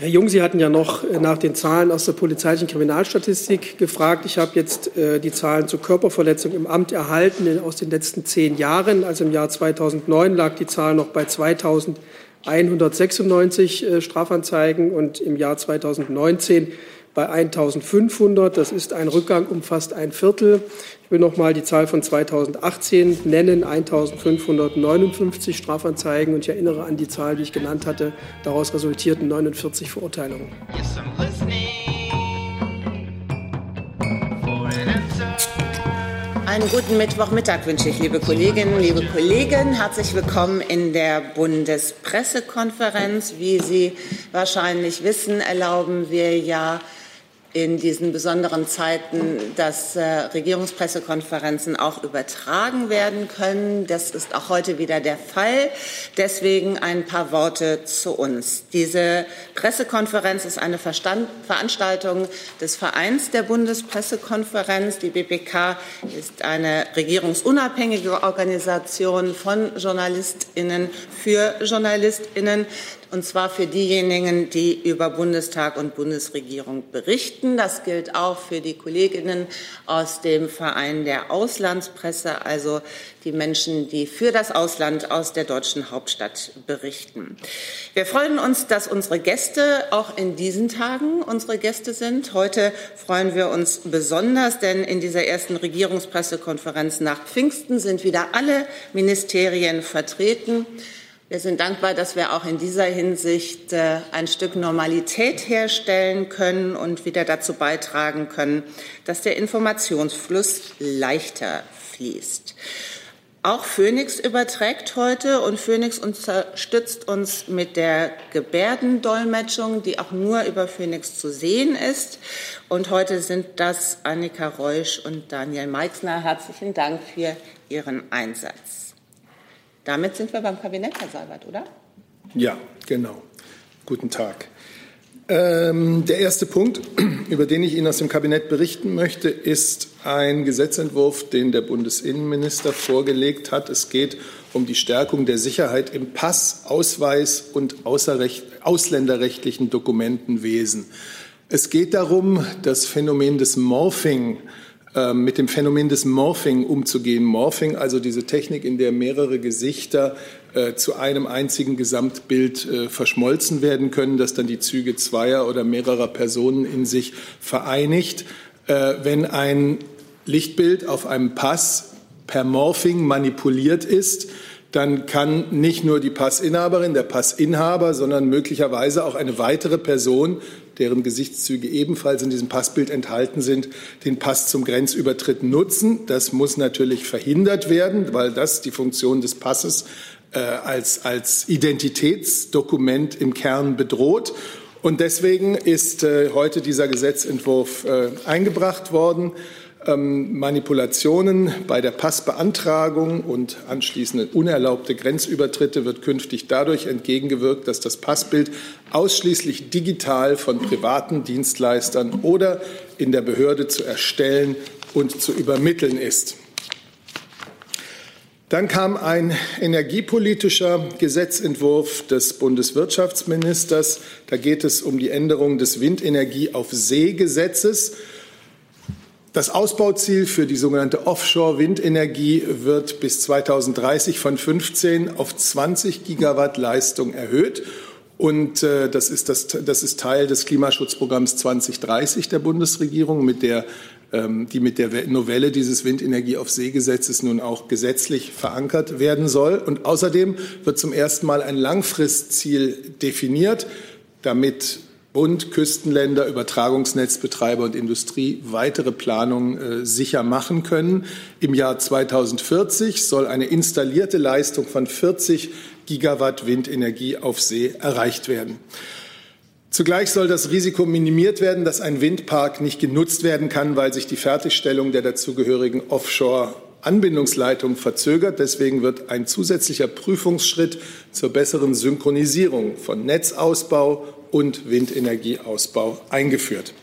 Herr Jung, Sie hatten ja noch äh, nach den Zahlen aus der polizeilichen Kriminalstatistik gefragt. Ich habe jetzt äh, die Zahlen zur Körperverletzung im Amt erhalten aus den letzten zehn Jahren. Also im Jahr 2009 lag die Zahl noch bei 2196 äh, Strafanzeigen und im Jahr 2019 bei 1500. Das ist ein Rückgang um fast ein Viertel. Ich will noch mal die Zahl von 2018 nennen, 1559 Strafanzeigen. Und ich erinnere an die Zahl, die ich genannt hatte. Daraus resultierten 49 Verurteilungen. Einen guten Mittwochmittag wünsche ich, liebe Kolleginnen, liebe Kollegen. Herzlich willkommen in der Bundespressekonferenz. Wie Sie wahrscheinlich wissen, erlauben wir ja in diesen besonderen Zeiten, dass äh, Regierungspressekonferenzen auch übertragen werden können. Das ist auch heute wieder der Fall. Deswegen ein paar Worte zu uns. Diese Pressekonferenz ist eine Verstand Veranstaltung des Vereins der Bundespressekonferenz. Die BPK ist eine regierungsunabhängige Organisation von Journalistinnen für Journalistinnen und zwar für diejenigen, die über Bundestag und Bundesregierung berichten. Das gilt auch für die Kolleginnen aus dem Verein der Auslandspresse, also die Menschen, die für das Ausland aus der deutschen Hauptstadt berichten. Wir freuen uns, dass unsere Gäste auch in diesen Tagen unsere Gäste sind. Heute freuen wir uns besonders, denn in dieser ersten Regierungspressekonferenz nach Pfingsten sind wieder alle Ministerien vertreten. Wir sind dankbar, dass wir auch in dieser Hinsicht äh, ein Stück Normalität herstellen können und wieder dazu beitragen können, dass der Informationsfluss leichter fließt. Auch Phoenix überträgt heute und Phoenix unterstützt uns mit der Gebärdendolmetschung, die auch nur über Phoenix zu sehen ist. Und heute sind das Annika Reusch und Daniel Meixner. Herzlichen Dank für Ihren Einsatz. Damit sind wir beim Kabinett, Herr Seibert, oder? Ja, genau. Guten Tag. Ähm, der erste Punkt, über den ich Ihnen aus dem Kabinett berichten möchte, ist ein Gesetzentwurf, den der Bundesinnenminister vorgelegt hat. Es geht um die Stärkung der Sicherheit im Pass-, Ausweis- und ausländerrechtlichen Dokumentenwesen. Es geht darum, das Phänomen des Morphing mit dem Phänomen des Morphing umzugehen. Morphing, also diese Technik, in der mehrere Gesichter äh, zu einem einzigen Gesamtbild äh, verschmolzen werden können, das dann die Züge zweier oder mehrerer Personen in sich vereinigt. Äh, wenn ein Lichtbild auf einem Pass per Morphing manipuliert ist, dann kann nicht nur die Passinhaberin, der Passinhaber, sondern möglicherweise auch eine weitere Person deren Gesichtszüge ebenfalls in diesem Passbild enthalten sind, den Pass zum Grenzübertritt nutzen. Das muss natürlich verhindert werden, weil das die Funktion des Passes äh, als, als Identitätsdokument im Kern bedroht. Und deswegen ist äh, heute dieser Gesetzentwurf äh, eingebracht worden. Ähm, Manipulationen bei der Passbeantragung und anschließende unerlaubte Grenzübertritte wird künftig dadurch entgegengewirkt, dass das Passbild ausschließlich digital von privaten Dienstleistern oder in der Behörde zu erstellen und zu übermitteln ist. Dann kam ein energiepolitischer Gesetzentwurf des Bundeswirtschaftsministers. Da geht es um die Änderung des Windenergie auf See-Gesetzes. Das Ausbauziel für die sogenannte Offshore-Windenergie wird bis 2030 von 15 auf 20 Gigawatt Leistung erhöht. Und äh, das, ist das, das ist Teil des Klimaschutzprogramms 2030 der Bundesregierung, mit der, ähm, die mit der Novelle dieses Windenergie auf See-Gesetzes nun auch gesetzlich verankert werden soll. Und außerdem wird zum ersten Mal ein Langfristziel definiert, damit Bund, Küstenländer, Übertragungsnetzbetreiber und Industrie weitere Planungen äh, sicher machen können. Im Jahr 2040 soll eine installierte Leistung von 40 Gigawatt Windenergie auf See erreicht werden. Zugleich soll das Risiko minimiert werden, dass ein Windpark nicht genutzt werden kann, weil sich die Fertigstellung der dazugehörigen Offshore Anbindungsleitung verzögert. Deswegen wird ein zusätzlicher Prüfungsschritt zur besseren Synchronisierung von Netzausbau und Windenergieausbau eingeführt.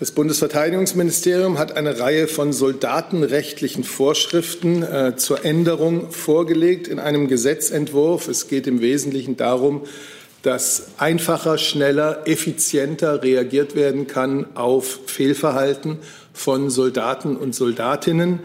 Das Bundesverteidigungsministerium hat eine Reihe von soldatenrechtlichen Vorschriften äh, zur Änderung vorgelegt in einem Gesetzentwurf. Es geht im Wesentlichen darum, dass einfacher, schneller, effizienter reagiert werden kann auf Fehlverhalten von Soldaten und Soldatinnen.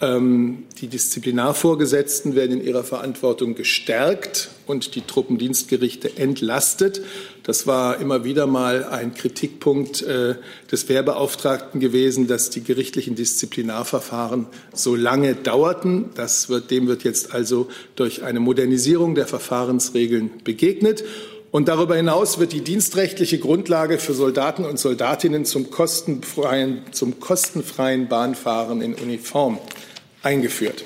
Ähm, die Disziplinarvorgesetzten werden in ihrer Verantwortung gestärkt und die Truppendienstgerichte entlastet. Das war immer wieder mal ein Kritikpunkt äh, des Wehrbeauftragten gewesen, dass die gerichtlichen Disziplinarverfahren so lange dauerten. Wird, dem wird jetzt also durch eine Modernisierung der Verfahrensregeln begegnet. Und darüber hinaus wird die dienstrechtliche Grundlage für Soldaten und Soldatinnen zum kostenfreien, zum kostenfreien Bahnfahren in Uniform eingeführt.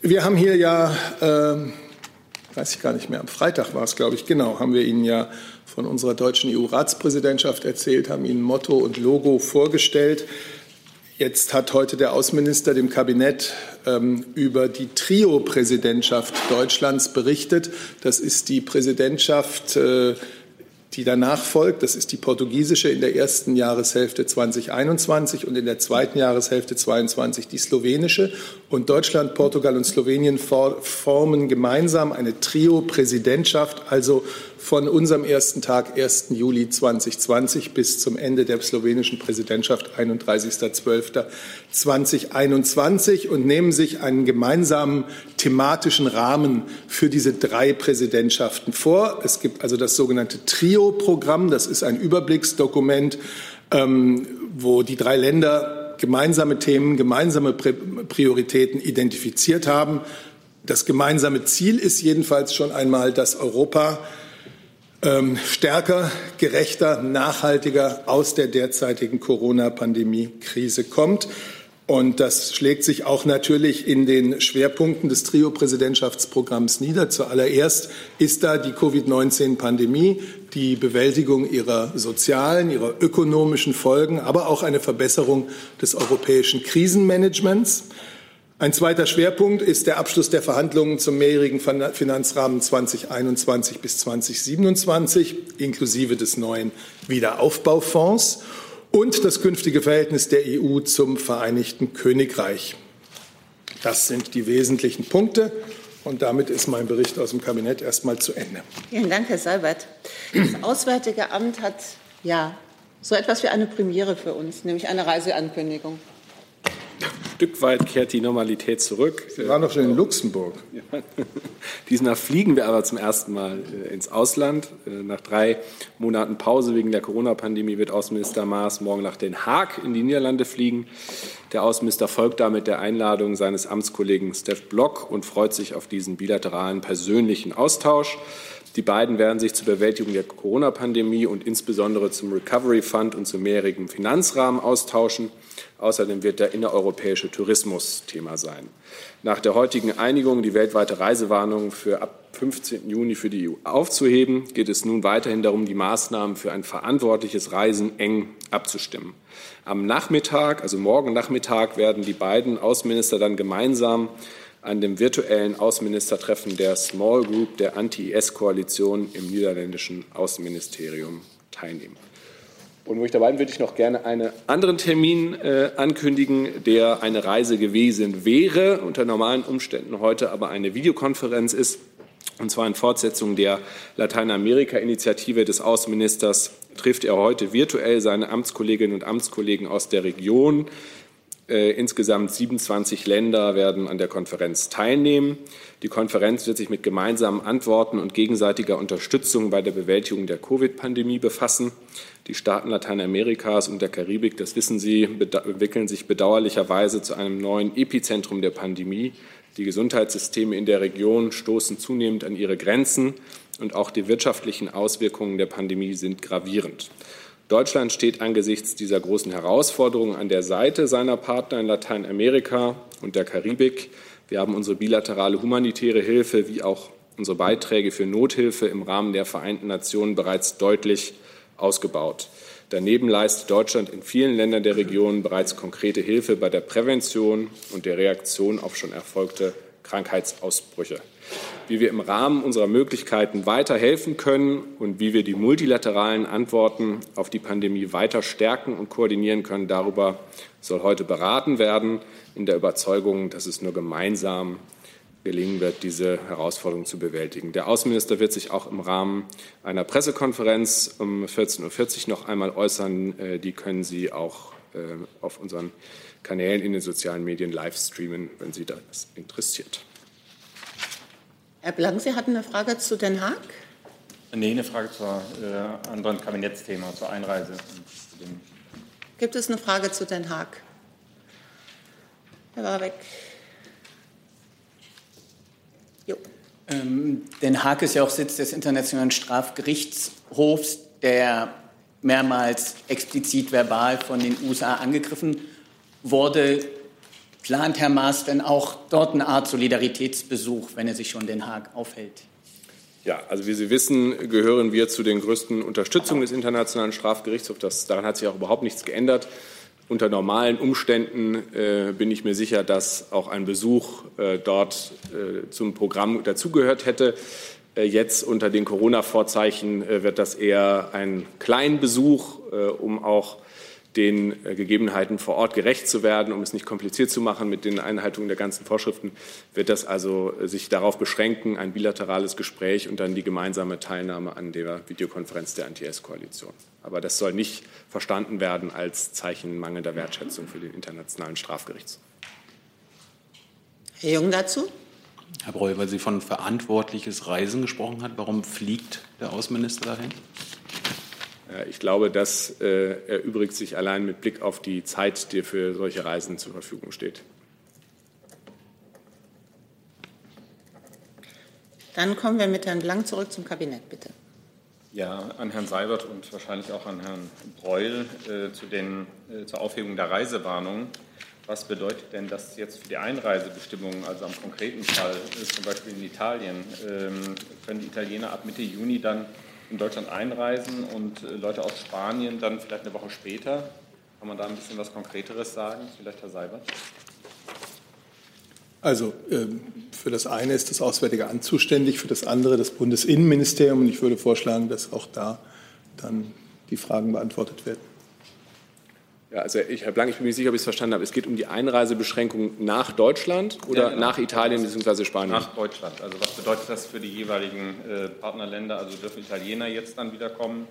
Wir haben hier ja, äh, weiß ich gar nicht mehr, am Freitag war es, glaube ich, genau, haben wir Ihnen ja von unserer deutschen EU-Ratspräsidentschaft erzählt, haben Ihnen Motto und Logo vorgestellt. Jetzt hat heute der Außenminister dem Kabinett ähm, über die Trio-Präsidentschaft Deutschlands berichtet. Das ist die Präsidentschaft äh, die danach folgt. Das ist die portugiesische in der ersten Jahreshälfte 2021 und in der zweiten Jahreshälfte 2022 die slowenische. Und Deutschland, Portugal und Slowenien formen gemeinsam eine Trio-Präsidentschaft, also von unserem ersten Tag, 1. Juli 2020, bis zum Ende der slowenischen Präsidentschaft, 31.12.2021, und nehmen sich einen gemeinsamen thematischen Rahmen für diese drei Präsidentschaften vor. Es gibt also das sogenannte Trio-Programm. Das ist ein Überblicksdokument, ähm, wo die drei Länder gemeinsame Themen, gemeinsame Prioritäten identifiziert haben. Das gemeinsame Ziel ist jedenfalls schon einmal, dass Europa ähm, stärker, gerechter, nachhaltiger aus der derzeitigen Corona-Pandemie-Krise kommt. Und das schlägt sich auch natürlich in den Schwerpunkten des Trio-Präsidentschaftsprogramms nieder. Zuallererst ist da die Covid-19-Pandemie, die Bewältigung ihrer sozialen, ihrer ökonomischen Folgen, aber auch eine Verbesserung des europäischen Krisenmanagements. Ein zweiter Schwerpunkt ist der Abschluss der Verhandlungen zum mehrjährigen Finanzrahmen 2021 bis 2027 inklusive des neuen Wiederaufbaufonds und das künftige Verhältnis der EU zum Vereinigten Königreich. Das sind die wesentlichen Punkte. Und damit ist mein Bericht aus dem Kabinett erstmal zu Ende. Vielen Dank, Herr Seibert. Das Auswärtige Amt hat ja so etwas wie eine Premiere für uns, nämlich eine Reiseankündigung. Stück weit kehrt die Normalität zurück. Sie waren doch schon in Luxemburg. Diesmal fliegen wir aber zum ersten Mal äh, ins Ausland. Äh, nach drei Monaten Pause wegen der Corona-Pandemie wird Außenminister Maas morgen nach Den Haag in die Niederlande fliegen. Der Außenminister folgt damit der Einladung seines Amtskollegen Steph Block und freut sich auf diesen bilateralen persönlichen Austausch. Die beiden werden sich zur Bewältigung der Corona-Pandemie und insbesondere zum Recovery Fund und zum mehrjährigen Finanzrahmen austauschen. Außerdem wird der innereuropäische Tourismus Thema sein. Nach der heutigen Einigung, die weltweite Reisewarnung für ab 15. Juni für die EU aufzuheben, geht es nun weiterhin darum, die Maßnahmen für ein verantwortliches Reisen eng abzustimmen. Am Nachmittag, also morgen Nachmittag, werden die beiden Außenminister dann gemeinsam an dem virtuellen Außenministertreffen der Small Group der Anti-IS-Koalition im niederländischen Außenministerium teilnehmen. Und wo ich dabei bin, würde ich noch gerne einen anderen Termin äh, ankündigen, der eine Reise gewesen wäre, unter normalen Umständen heute aber eine Videokonferenz ist. Und zwar in Fortsetzung der Lateinamerika-Initiative des Außenministers trifft er heute virtuell seine Amtskolleginnen und Amtskollegen aus der Region. Äh, insgesamt 27 Länder werden an der Konferenz teilnehmen. Die Konferenz wird sich mit gemeinsamen Antworten und gegenseitiger Unterstützung bei der Bewältigung der Covid-Pandemie befassen. Die Staaten Lateinamerikas und der Karibik, das wissen Sie, entwickeln sich bedauerlicherweise zu einem neuen Epizentrum der Pandemie. Die Gesundheitssysteme in der Region stoßen zunehmend an ihre Grenzen und auch die wirtschaftlichen Auswirkungen der Pandemie sind gravierend. Deutschland steht angesichts dieser großen Herausforderungen an der Seite seiner Partner in Lateinamerika und der Karibik. Wir haben unsere bilaterale humanitäre Hilfe wie auch unsere Beiträge für Nothilfe im Rahmen der Vereinten Nationen bereits deutlich ausgebaut. Daneben leistet Deutschland in vielen Ländern der Region bereits konkrete Hilfe bei der Prävention und der Reaktion auf schon erfolgte Krankheitsausbrüche. Wie wir im Rahmen unserer Möglichkeiten weiterhelfen können und wie wir die multilateralen Antworten auf die Pandemie weiter stärken und koordinieren können. Darüber soll heute beraten werden, in der Überzeugung, dass es nur gemeinsam gelingen wird, diese Herausforderung zu bewältigen. Der Außenminister wird sich auch im Rahmen einer Pressekonferenz um 14.40 Uhr noch einmal äußern. Äh, die können Sie auch äh, auf unseren Kanälen in den sozialen Medien live streamen, wenn Sie das interessiert. Herr Blank, Sie hatten eine Frage zu Den Haag? Nee, eine Frage zu äh, anderen Kabinettsthema, zur Einreise. Gibt es eine Frage zu Den Haag? Herr Warbeck. Ähm, Den Haag ist ja auch Sitz des Internationalen Strafgerichtshofs, der mehrmals explizit verbal von den USA angegriffen wurde. Plant Herr Maas denn auch dort eine Art Solidaritätsbesuch, wenn er sich schon in Den Haag aufhält? Ja, also wie Sie wissen, gehören wir zu den größten Unterstützungen des Internationalen Strafgerichtshofs. Das, daran hat sich auch überhaupt nichts geändert. Unter normalen Umständen äh, bin ich mir sicher, dass auch ein Besuch äh, dort äh, zum Programm dazugehört hätte. Äh, jetzt unter den Corona-Vorzeichen äh, wird das eher ein Kleinbesuch, äh, um auch den Gegebenheiten vor Ort gerecht zu werden, um es nicht kompliziert zu machen mit den Einhaltungen der ganzen Vorschriften, wird das also sich darauf beschränken, ein bilaterales Gespräch und dann die gemeinsame Teilnahme an der Videokonferenz der Anti-S-Koalition. Aber das soll nicht verstanden werden als Zeichen mangelnder Wertschätzung für den Internationalen Strafgerichtshof. Herr Jung dazu? Herr Breu, weil Sie von verantwortliches Reisen gesprochen hat, warum fliegt der Außenminister dahin? Ich glaube, das äh, erübrigt sich allein mit Blick auf die Zeit, die für solche Reisen zur Verfügung steht. Dann kommen wir mit Herrn Blank zurück zum Kabinett, bitte. Ja, an Herrn Seibert und wahrscheinlich auch an Herrn Breul äh, zu den, äh, zur Aufhebung der Reisewarnung. Was bedeutet denn das jetzt für die Einreisebestimmungen, also am konkreten Fall, äh, zum Beispiel in Italien? Ähm, können die Italiener ab Mitte Juni dann in Deutschland einreisen und äh, Leute aus Spanien dann vielleicht eine Woche später? Kann man da ein bisschen was Konkreteres sagen? Vielleicht Herr Seibert? Also ähm, für das eine ist das Auswärtige Amt zuständig, für das andere das Bundesinnenministerium. Und ich würde vorschlagen, dass auch da dann die Fragen beantwortet werden. Ja, also ich, Herr Blank, ich bin mir nicht sicher, ob ich es verstanden habe. Es geht um die Einreisebeschränkung nach Deutschland oder ja, genau. nach Italien bzw. Spanien? Nach Deutschland. Also was bedeutet das für die jeweiligen äh, Partnerländer? Also dürfen Italiener jetzt dann wieder kommen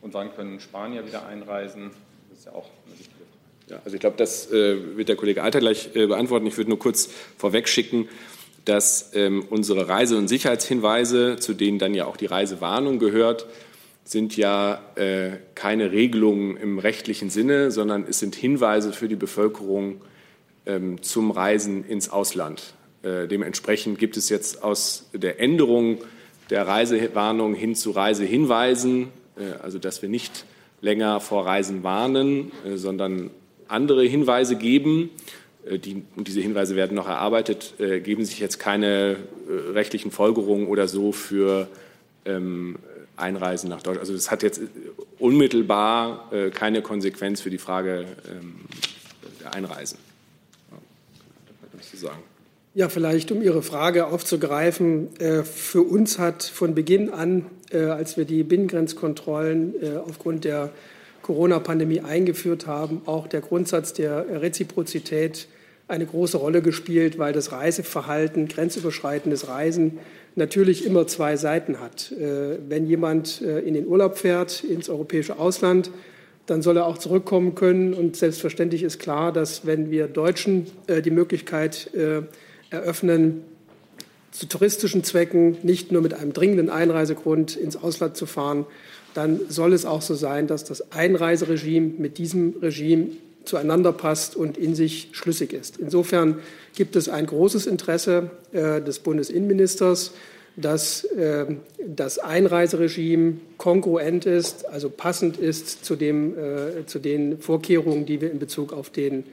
und wann können Spanier wieder einreisen? Das ist ja auch eine wichtige Frage. Ja, also ich glaube, das äh, wird der Kollege Alter gleich äh, beantworten. Ich würde nur kurz vorwegschicken, dass ähm, unsere Reise- und Sicherheitshinweise, zu denen dann ja auch die Reisewarnung gehört, sind ja äh, keine Regelungen im rechtlichen Sinne, sondern es sind Hinweise für die Bevölkerung ähm, zum Reisen ins Ausland. Äh, dementsprechend gibt es jetzt aus der Änderung der Reisewarnung hin zu Reisehinweisen, äh, also dass wir nicht länger vor Reisen warnen, äh, sondern andere Hinweise geben. Äh, die, und diese Hinweise werden noch erarbeitet, äh, geben sich jetzt keine rechtlichen Folgerungen oder so für ähm, Einreisen nach Deutschland. Also das hat jetzt unmittelbar äh, keine Konsequenz für die Frage ähm, der Einreisen. Ja. Ja, vielleicht um Ihre Frage aufzugreifen. Äh, für uns hat von Beginn an, äh, als wir die Binnengrenzkontrollen äh, aufgrund der Corona-Pandemie eingeführt haben, auch der Grundsatz der Reziprozität eine große Rolle gespielt, weil das Reiseverhalten, grenzüberschreitendes Reisen natürlich immer zwei Seiten hat. Äh, wenn jemand äh, in den Urlaub fährt, ins europäische Ausland, dann soll er auch zurückkommen können. Und selbstverständlich ist klar, dass wenn wir Deutschen äh, die Möglichkeit eröffnen, zu touristischen Zwecken, nicht nur mit einem dringenden Einreisegrund ins Ausland zu fahren, dann soll es auch so sein, dass das Einreiseregime mit diesem Regime zueinander passt und in sich schlüssig ist. Insofern gibt es ein großes Interesse äh, des Bundesinnenministers, dass äh, das Einreiseregime kongruent ist, also passend ist zu, dem, äh, zu den Vorkehrungen, die wir in Bezug auf den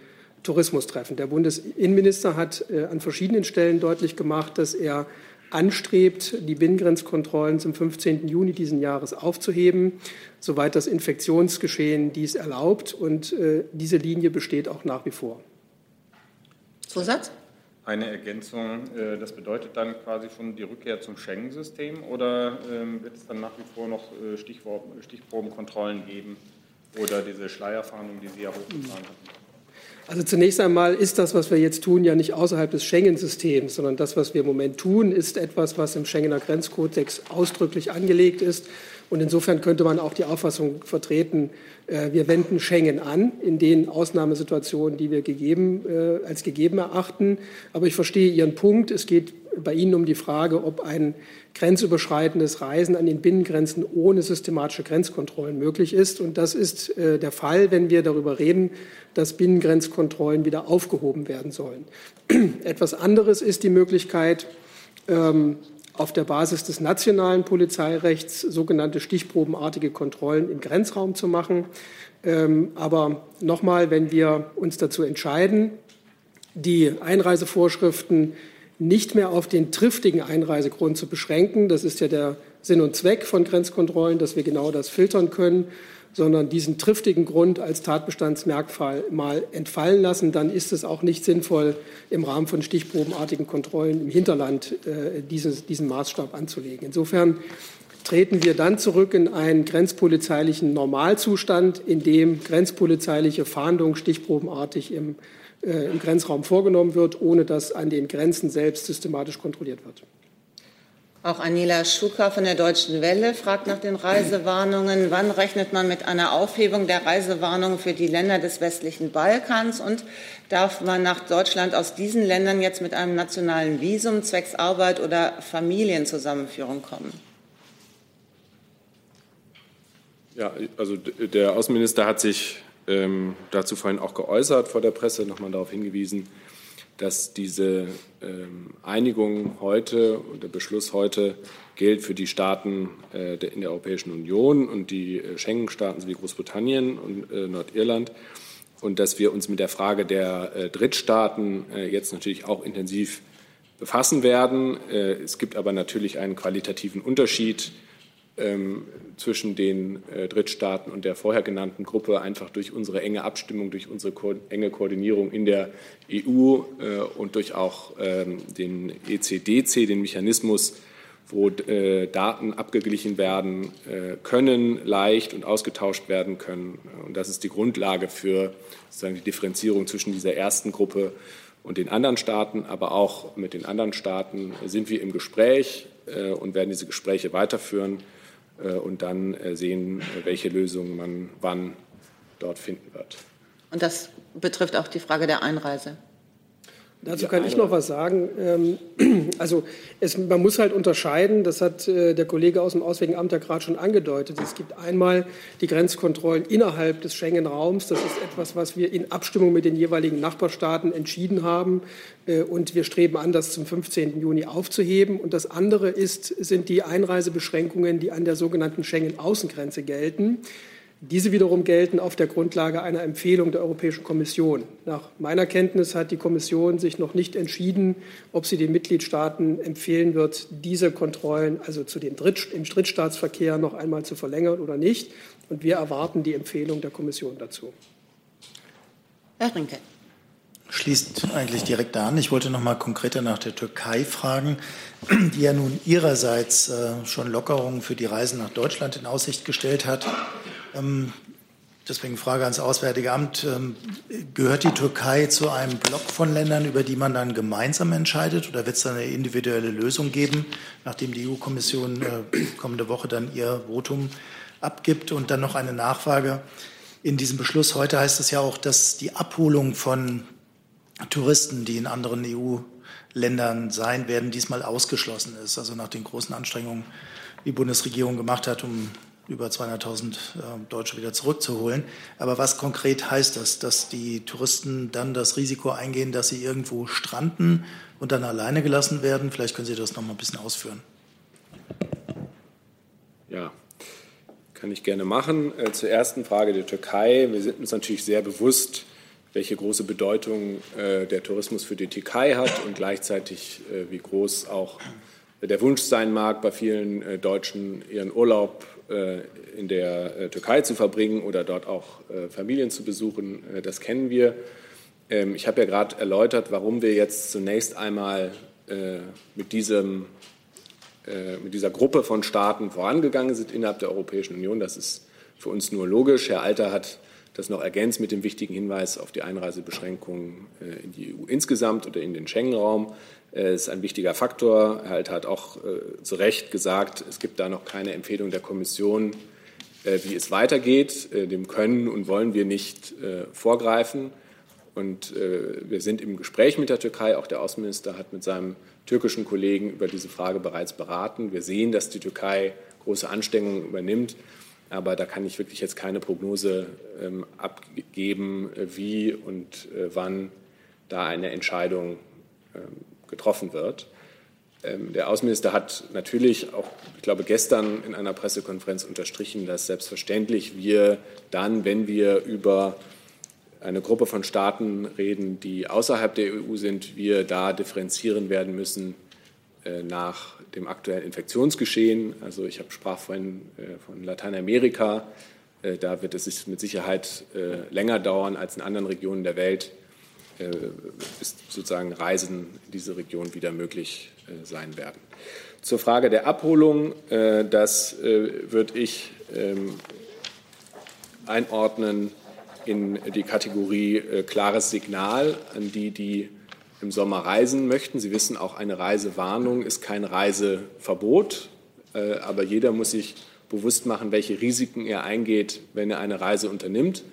Tourismus treffen. Der Bundesinnenminister hat äh, an verschiedenen Stellen deutlich gemacht, dass er anstrebt, die Binnengrenzkontrollen zum 15. Juni diesen Jahres aufzuheben, soweit das Infektionsgeschehen dies erlaubt. Und äh, diese Linie besteht auch nach wie vor. Zusatz? Eine Ergänzung, äh, das bedeutet dann quasi schon die Rückkehr zum Schengen-System oder ähm, wird es dann nach wie vor noch äh, Stichprobenkontrollen geben oder diese Schleierfahndung, die Sie ja hochgefahren hatten? Also zunächst einmal ist das, was wir jetzt tun, ja nicht außerhalb des Schengen-Systems, sondern das, was wir im Moment tun, ist etwas, was im Schengener Grenzkodex ausdrücklich angelegt ist. Und insofern könnte man auch die Auffassung vertreten, äh, wir wenden Schengen an in den Ausnahmesituationen, die wir gegeben, äh, als gegeben erachten. Aber ich verstehe Ihren Punkt. Es geht bei Ihnen um die Frage, ob ein grenzüberschreitendes Reisen an den Binnengrenzen ohne systematische Grenzkontrollen möglich ist. Und das ist äh, der Fall, wenn wir darüber reden, dass Binnengrenzkontrollen wieder aufgehoben werden sollen. Etwas anderes ist die Möglichkeit, ähm, auf der Basis des nationalen Polizeirechts sogenannte stichprobenartige Kontrollen im Grenzraum zu machen. Ähm, aber nochmal, wenn wir uns dazu entscheiden, die Einreisevorschriften nicht mehr auf den triftigen Einreisegrund zu beschränken, das ist ja der Sinn und Zweck von Grenzkontrollen, dass wir genau das filtern können, sondern diesen triftigen Grund als Tatbestandsmerkmal mal entfallen lassen, dann ist es auch nicht sinnvoll, im Rahmen von stichprobenartigen Kontrollen im Hinterland äh, dieses, diesen Maßstab anzulegen. Insofern treten wir dann zurück in einen grenzpolizeilichen Normalzustand, in dem grenzpolizeiliche Fahndung stichprobenartig im, äh, im Grenzraum vorgenommen wird, ohne dass an den Grenzen selbst systematisch kontrolliert wird. Auch Anila Schuka von der Deutschen Welle fragt nach den Reisewarnungen. Wann rechnet man mit einer Aufhebung der Reisewarnungen für die Länder des westlichen Balkans? Und darf man nach Deutschland aus diesen Ländern jetzt mit einem nationalen Visum zwecks Arbeit oder Familienzusammenführung kommen? Ja, also der Außenminister hat sich ähm, dazu vorhin auch geäußert vor der Presse, nochmal darauf hingewiesen, dass diese ähm, Einigung heute und der Beschluss heute gilt für die Staaten äh, in der Europäischen Union und die äh, Schengen-Staaten sowie Großbritannien und äh, Nordirland und dass wir uns mit der Frage der Drittstaaten jetzt natürlich auch intensiv befassen werden. Es gibt aber natürlich einen qualitativen Unterschied zwischen den äh, Drittstaaten und der vorher genannten Gruppe einfach durch unsere enge Abstimmung, durch unsere enge Koordinierung in der EU äh, und durch auch ähm, den ECDC, den Mechanismus, wo äh, Daten abgeglichen werden können, leicht und ausgetauscht werden können. Und das ist die Grundlage für sozusagen die Differenzierung zwischen dieser ersten Gruppe und den anderen Staaten. Aber auch mit den anderen Staaten sind wir im Gespräch und werden diese Gespräche weiterführen und dann äh, sehen, welche Lösung man wann dort finden wird. Und das betrifft auch die Frage der Einreise. Dazu kann ich noch was sagen. Ähm, also es, man muss halt unterscheiden, das hat äh, der Kollege aus dem Auswärtigen Amt ja gerade schon angedeutet. Es gibt einmal die Grenzkontrollen innerhalb des Schengen-Raums. Das ist etwas, was wir in Abstimmung mit den jeweiligen Nachbarstaaten entschieden haben. Äh, und wir streben an, das zum 15. Juni aufzuheben. Und das andere ist, sind die Einreisebeschränkungen, die an der sogenannten Schengen-Außengrenze gelten. Diese wiederum gelten auf der Grundlage einer Empfehlung der Europäischen Kommission. Nach meiner Kenntnis hat die Kommission sich noch nicht entschieden, ob sie den Mitgliedstaaten empfehlen wird, diese Kontrollen, also zu den Dritt, im Drittstaatsverkehr, noch einmal zu verlängern oder nicht. Und wir erwarten die Empfehlung der Kommission dazu. Herr Rinke. Schließt eigentlich direkt an. Ich wollte noch mal konkreter nach der Türkei fragen, die ja nun ihrerseits äh, schon Lockerungen für die Reisen nach Deutschland in Aussicht gestellt hat. Ähm, deswegen Frage ans Auswärtige Amt. Ähm, gehört die Türkei zu einem Block von Ländern, über die man dann gemeinsam entscheidet? Oder wird es da eine individuelle Lösung geben, nachdem die EU-Kommission äh, kommende Woche dann ihr Votum abgibt? Und dann noch eine Nachfrage. In diesem Beschluss heute heißt es ja auch, dass die Abholung von Touristen, die in anderen EU-Ländern sein werden, diesmal ausgeschlossen ist. Also nach den großen Anstrengungen, die die Bundesregierung gemacht hat, um über 200.000 äh, Deutsche wieder zurückzuholen. Aber was konkret heißt das, dass die Touristen dann das Risiko eingehen, dass sie irgendwo stranden und dann alleine gelassen werden? Vielleicht können Sie das noch mal ein bisschen ausführen. Ja, kann ich gerne machen. Äh, zur ersten Frage der Türkei. Wir sind uns natürlich sehr bewusst, welche große Bedeutung äh, der Tourismus für die Türkei hat und gleichzeitig, wie groß auch der Wunsch sein mag, bei vielen Deutschen ihren Urlaub äh, in der äh, Türkei zu verbringen oder dort auch äh, Familien zu besuchen. Das kennen wir. Ähm, ich habe ja gerade erläutert, warum wir jetzt zunächst einmal äh, mit, diesem, äh, mit dieser Gruppe von Staaten vorangegangen sind innerhalb der Europäischen Union. Das ist für uns nur logisch. Herr Alter hat das noch ergänzt mit dem wichtigen Hinweis auf die Einreisebeschränkungen äh, in die EU insgesamt oder in den Schengen-Raum. Das ist ein wichtiger Faktor. Herr Alter hat auch zu Recht gesagt, es gibt da noch keine Empfehlung der Kommission, wie es weitergeht. Dem können und wollen wir nicht vorgreifen. Und äh, wir sind im Gespräch mit der Türkei. Auch der Außenminister hat mit seinem türkischen Kollegen über diese Frage bereits beraten. Wir sehen, dass die Türkei große Anstrengungen übernimmt. Aber da kann ich wirklich jetzt keine Prognose ähm, abgeben, wie und äh, wann da eine Entscheidung ähm, getroffen wird. Ähm, der Außenminister hat natürlich auch, ich glaube, gestern in einer Pressekonferenz unterstrichen, dass selbstverständlich wir dann, wenn wir über eine Gruppe von Staaten reden, die außerhalb der EU sind, wir da differenzieren werden müssen äh, nach dem aktuellen Infektionsgeschehen. Also ich habe sprach vorhin äh, von Lateinamerika. Äh, da wird es mit Sicherheit länger dauern als in anderen Regionen der Welt, bis sozusagen Reisen in diese Region wieder möglich sein werden. Zur Frage der Abholung, das würde ich ähm, einordnen in die Kategorie äh, klares Signal an die, die im Sommer reisen möchten. Sie wissen, auch eine Reisewarnung ist kein Reiseverbot, äh, aber jeder muss sich bewusst machen, welche Risiken er eingeht, wenn er eine Reise unternimmt.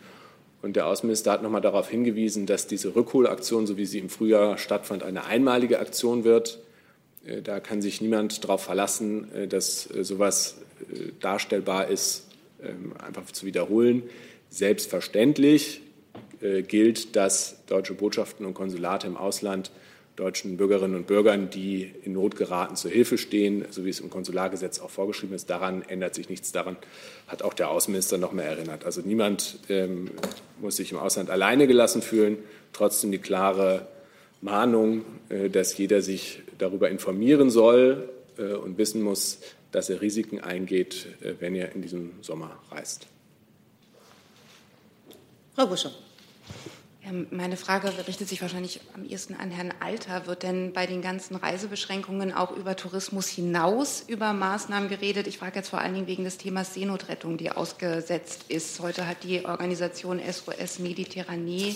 Und der Außenminister hat noch einmal darauf hingewiesen, dass diese Rückholaktion, so wie sie im Frühjahr stattfand, eine einmalige Aktion wird. Äh, da kann sich niemand darauf verlassen, äh, dass sowas darstellbar ist, ähm, einfach zu wiederholen. Selbstverständlich gilt, dass deutsche Botschaften und Konsulate im Ausland deutschen Bürgerinnen und Bürgern, die in Not geraten, zur Hilfe stehen, so wie es im Konsulargesetz auch vorgeschrieben ist. Daran ändert sich nichts. Daran hat auch der Außenminister noch mehr erinnert. Also niemand ähm, muss sich im Ausland alleine gelassen fühlen. Trotzdem die klare Mahnung, äh, dass jeder sich darüber informieren soll äh, und wissen muss, dass er Risiken eingeht, äh, wenn er in diesem Sommer reist. Frau Buschow. Meine Frage richtet sich wahrscheinlich am ehesten an Herrn Alter. Wird denn bei den ganzen Reisebeschränkungen auch über Tourismus hinaus über Maßnahmen geredet? Ich frage jetzt vor allen Dingen wegen des Themas Seenotrettung, die ausgesetzt ist. Heute hat die Organisation SOS Mediterranee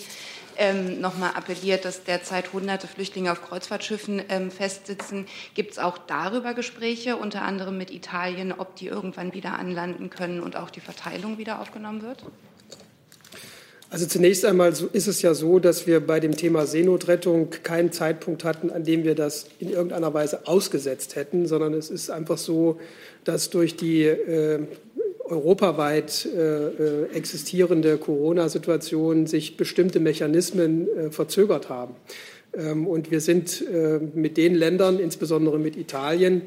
ähm, nochmal appelliert, dass derzeit hunderte Flüchtlinge auf Kreuzfahrtschiffen ähm, festsitzen. Gibt es auch darüber Gespräche, unter anderem mit Italien, ob die irgendwann wieder anlanden können und auch die Verteilung wieder aufgenommen wird? Also zunächst einmal ist es ja so, dass wir bei dem Thema Seenotrettung keinen Zeitpunkt hatten, an dem wir das in irgendeiner Weise ausgesetzt hätten, sondern es ist einfach so, dass durch die äh, europaweit äh, äh existierende Corona-Situation sich bestimmte Mechanismen äh, verzögert haben. Ähm, und wir sind äh, mit den Ländern, insbesondere mit Italien,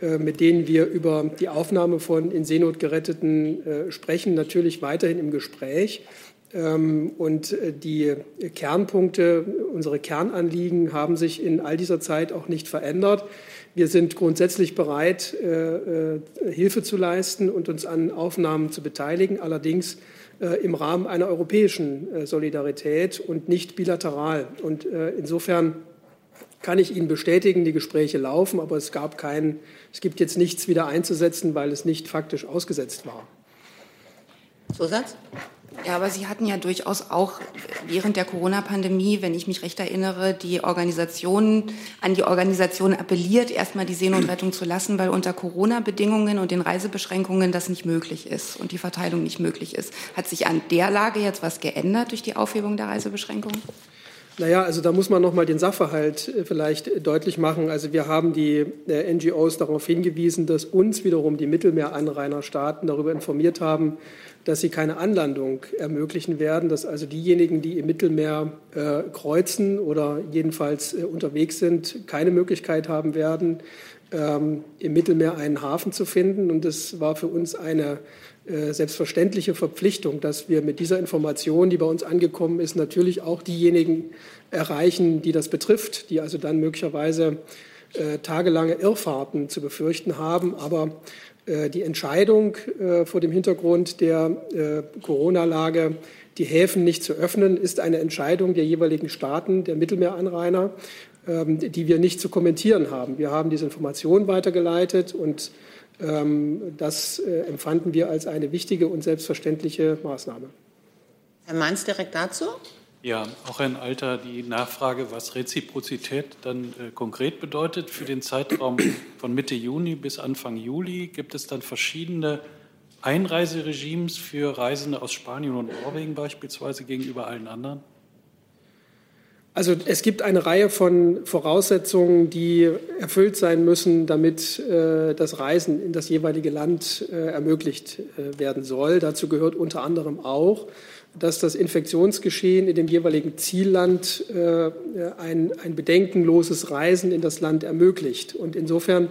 äh, mit denen wir über die Aufnahme von in Seenot geretteten sprechen, natürlich weiterhin im Gespräch. Ähm, und äh, die Kernpunkte, unsere Kernanliegen haben sich in all dieser Zeit auch nicht verändert. Wir sind grundsätzlich bereit, äh, äh, Hilfe zu leisten und uns an Aufnahmen zu beteiligen, allerdings im Rahmen einer europäischen Solidarität und nicht bilateral. Und insofern kann ich Ihnen bestätigen, die Gespräche laufen, aber es gab keinen, es gibt jetzt nichts wieder einzusetzen, weil es nicht faktisch ausgesetzt war. Zusatz? Ja, aber Sie hatten ja durchaus auch während der Corona-Pandemie, wenn ich mich recht erinnere, die Organisation, an die Organisation appelliert, erstmal die Seenotrettung zu lassen, weil unter Corona-Bedingungen und den Reisebeschränkungen das nicht möglich ist und die Verteilung nicht möglich ist. Hat sich an der Lage jetzt was geändert durch die Aufhebung der Reisebeschränkungen? Naja, also da muss man noch mal den Sachverhalt äh, vielleicht deutlich machen. Also wir haben die äh, NGOs darauf hingewiesen, dass uns wiederum die Mittelmeeranrainerstaaten darüber informiert haben, dass sie keine Anlandung ermöglichen werden, dass also diejenigen, die im Mittelmeer äh, kreuzen oder jedenfalls äh, unterwegs sind, keine Möglichkeit haben werden, ähm, im Mittelmeer einen Hafen zu finden. Und es war für uns eine äh, selbstverständliche Verpflichtung, dass wir mit dieser Information, die bei uns angekommen ist, natürlich auch diejenigen erreichen, die das betrifft, die also dann möglicherweise äh, tagelange Irrfahrten zu befürchten haben. Aber die Entscheidung äh, vor dem Hintergrund der äh, Corona-Lage, die Häfen nicht zu öffnen, ist eine Entscheidung der jeweiligen Staaten, der Mittelmeeranrainer, ähm, die wir nicht zu kommentieren haben. Wir haben diese Information weitergeleitet und ähm, das äh, empfanden wir als eine wichtige und selbstverständliche Maßnahme. Herr Mainz direkt dazu? Ja, auch ein Alter die Nachfrage, was Reziprozität dann äh, konkret bedeutet. Für den Zeitraum von Mitte Juni bis Anfang Juli gibt es dann verschiedene Einreiseregimes für Reisende aus Spanien und Norwegen beispielsweise gegenüber allen anderen? Also es gibt eine Reihe von Voraussetzungen, die erfüllt sein müssen, damit äh, das Reisen in das jeweilige Land äh, ermöglicht äh, werden soll. Dazu gehört unter anderem auch, dass das Infektionsgeschehen in dem jeweiligen Zielland äh, ein, ein bedenkenloses Reisen in das Land ermöglicht. Und insofern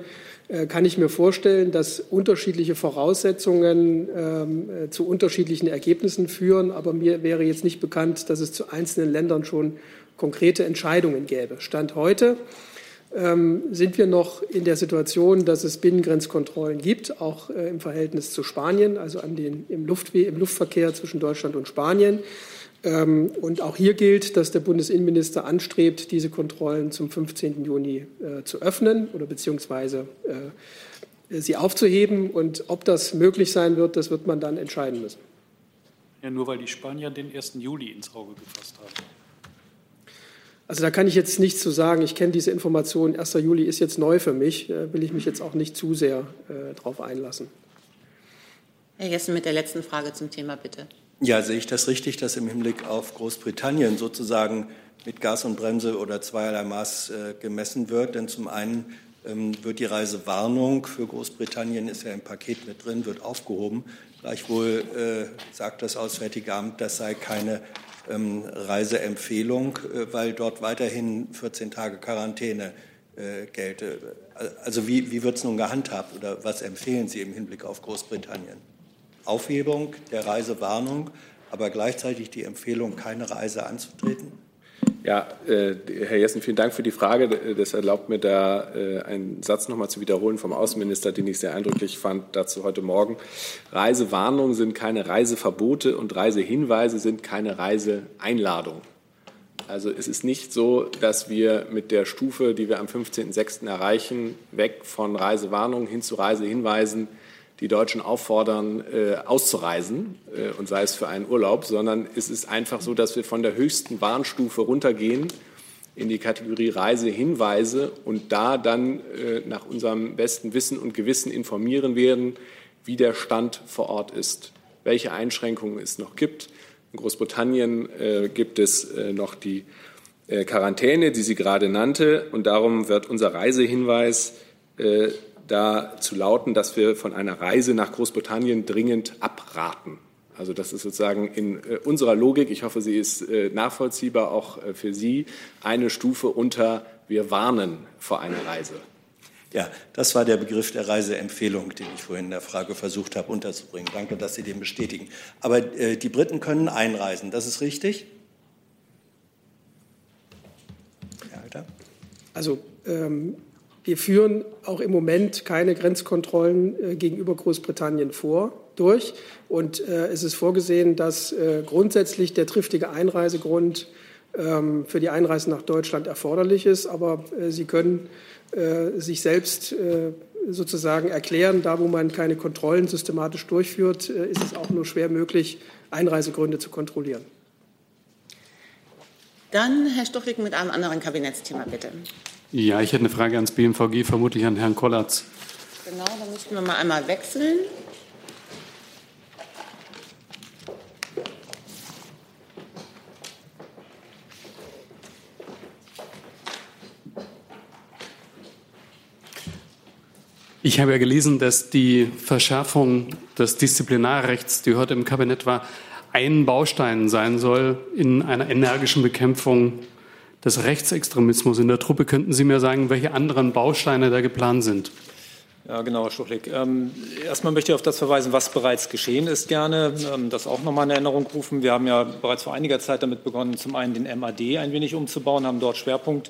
äh, kann ich mir vorstellen, dass unterschiedliche Voraussetzungen ähm, äh, zu unterschiedlichen Ergebnissen führen. Aber mir wäre jetzt nicht bekannt, dass es zu einzelnen Ländern schon konkrete Entscheidungen gäbe. Stand heute sind wir noch in der Situation, dass es Binnengrenzkontrollen gibt, auch äh, im Verhältnis zu Spanien, also an den, im, Luftwe im Luftverkehr zwischen Deutschland und Spanien. Ähm, und auch hier gilt, dass der Bundesinnenminister anstrebt, diese Kontrollen zum 15. Juni äh, zu öffnen oder beziehungsweise äh, sie aufzuheben. Und ob das möglich sein wird, das wird man dann entscheiden müssen. Ja, nur weil die Spanier den 1. Juli ins Auge gefasst haben. Also da kann ich jetzt nichts zu sagen. Ich kenne diese Information. 1. Juli ist jetzt neu für mich. Da will ich mich jetzt auch nicht zu sehr äh, darauf einlassen. Herr Jessen mit der letzten Frage zum Thema, bitte. Ja, sehe ich das richtig, dass im Hinblick auf Großbritannien sozusagen mit Gas und Bremse oder zweierlei Maß äh, gemessen wird? Denn zum einen ähm, wird die Reisewarnung für Großbritannien, ist ja im Paket mit drin, wird aufgehoben. Gleichwohl äh, sagt das Auswärtige Amt, das sei keine Reiseempfehlung, äh, weil dort weiterhin 14 Tage Quarantäne äh, gelte. Also wie, wie wird es nun gehandhabt oder was empfehlen Sie im Hinblick auf Großbritannien? Aufhebung der Reisewarnung, aber gleichzeitig die Empfehlung, keine Reise anzutreten? Ja, äh, Herr Jessen, vielen Dank für die Frage. Das erlaubt mir da äh, einen Satz noch mal zu wiederholen vom Außenminister, den ich sehr eindrücklich fand dazu heute Morgen. Reisewarnungen sind keine Reiseverbote und Reisehinweise sind keine Reiseeinladung. Also es ist nicht so, dass wir mit der Stufe, die wir am 15.06. erreichen, weg von Reisewarnungen hin zu Reisehinweisen die Deutschen auffordern, äh, auszureisen, äh, und sei es für einen Urlaub, sondern es ist einfach so, dass wir von der höchsten Warnstufe runtergehen in die Kategorie Reisehinweise und da dann äh, nach unserem besten Wissen und Gewissen informieren werden, wie der Stand vor Ort ist, welche Einschränkungen es noch gibt. In Großbritannien gibt es noch die Quarantäne, die sie gerade nannte, und darum wird unser Reisehinweis da zu lauten, dass wir von einer Reise nach Großbritannien dringend abraten. Also das ist sozusagen in äh, unserer Logik, ich hoffe, sie ist äh, nachvollziehbar auch äh, für Sie, eine Stufe unter wir warnen vor einer Reise. Ja, das war der Begriff der Reiseempfehlung, den ich vorhin in der Frage versucht habe unterzubringen. Danke, dass Sie den bestätigen. Aber äh, die Briten können einreisen, das ist richtig? Herr Alter? Also ähm, wir führen auch im Moment keine Grenzkontrollen äh, gegenüber Großbritannien vor, durch. Und äh, es ist vorgesehen, dass äh, grundsätzlich der triftige Einreisegrund ähm, für die Einreise nach Deutschland erforderlich ist. Aber äh, Sie können äh, sich selbst äh, sozusagen erklären, da wo man keine Kontrollen systematisch durchführt, ist es auch nur schwer möglich, Einreisegründe zu kontrollieren. Dann Herr Stuchlik mit einem anderen Kabinettsthema, bitte. Ja, ich hätte eine Frage ans BMVG, vermutlich an Herrn Kollatz. Genau, dann müssten wir mal einmal wechseln. Ich habe ja gelesen, dass die Verschärfung des Disziplinarrechts, die heute im Kabinett war, ein Baustein sein soll in einer energischen Bekämpfung des Rechtsextremismus in der Truppe. Könnten Sie mir sagen, welche anderen Bausteine da geplant sind? Ja, genau, Herr Stuchlik. Ähm, erstmal möchte ich auf das verweisen, was bereits geschehen ist, gerne. Ähm, das auch nochmal in Erinnerung rufen. Wir haben ja bereits vor einiger Zeit damit begonnen, zum einen den MAD ein wenig umzubauen, haben dort Schwerpunkt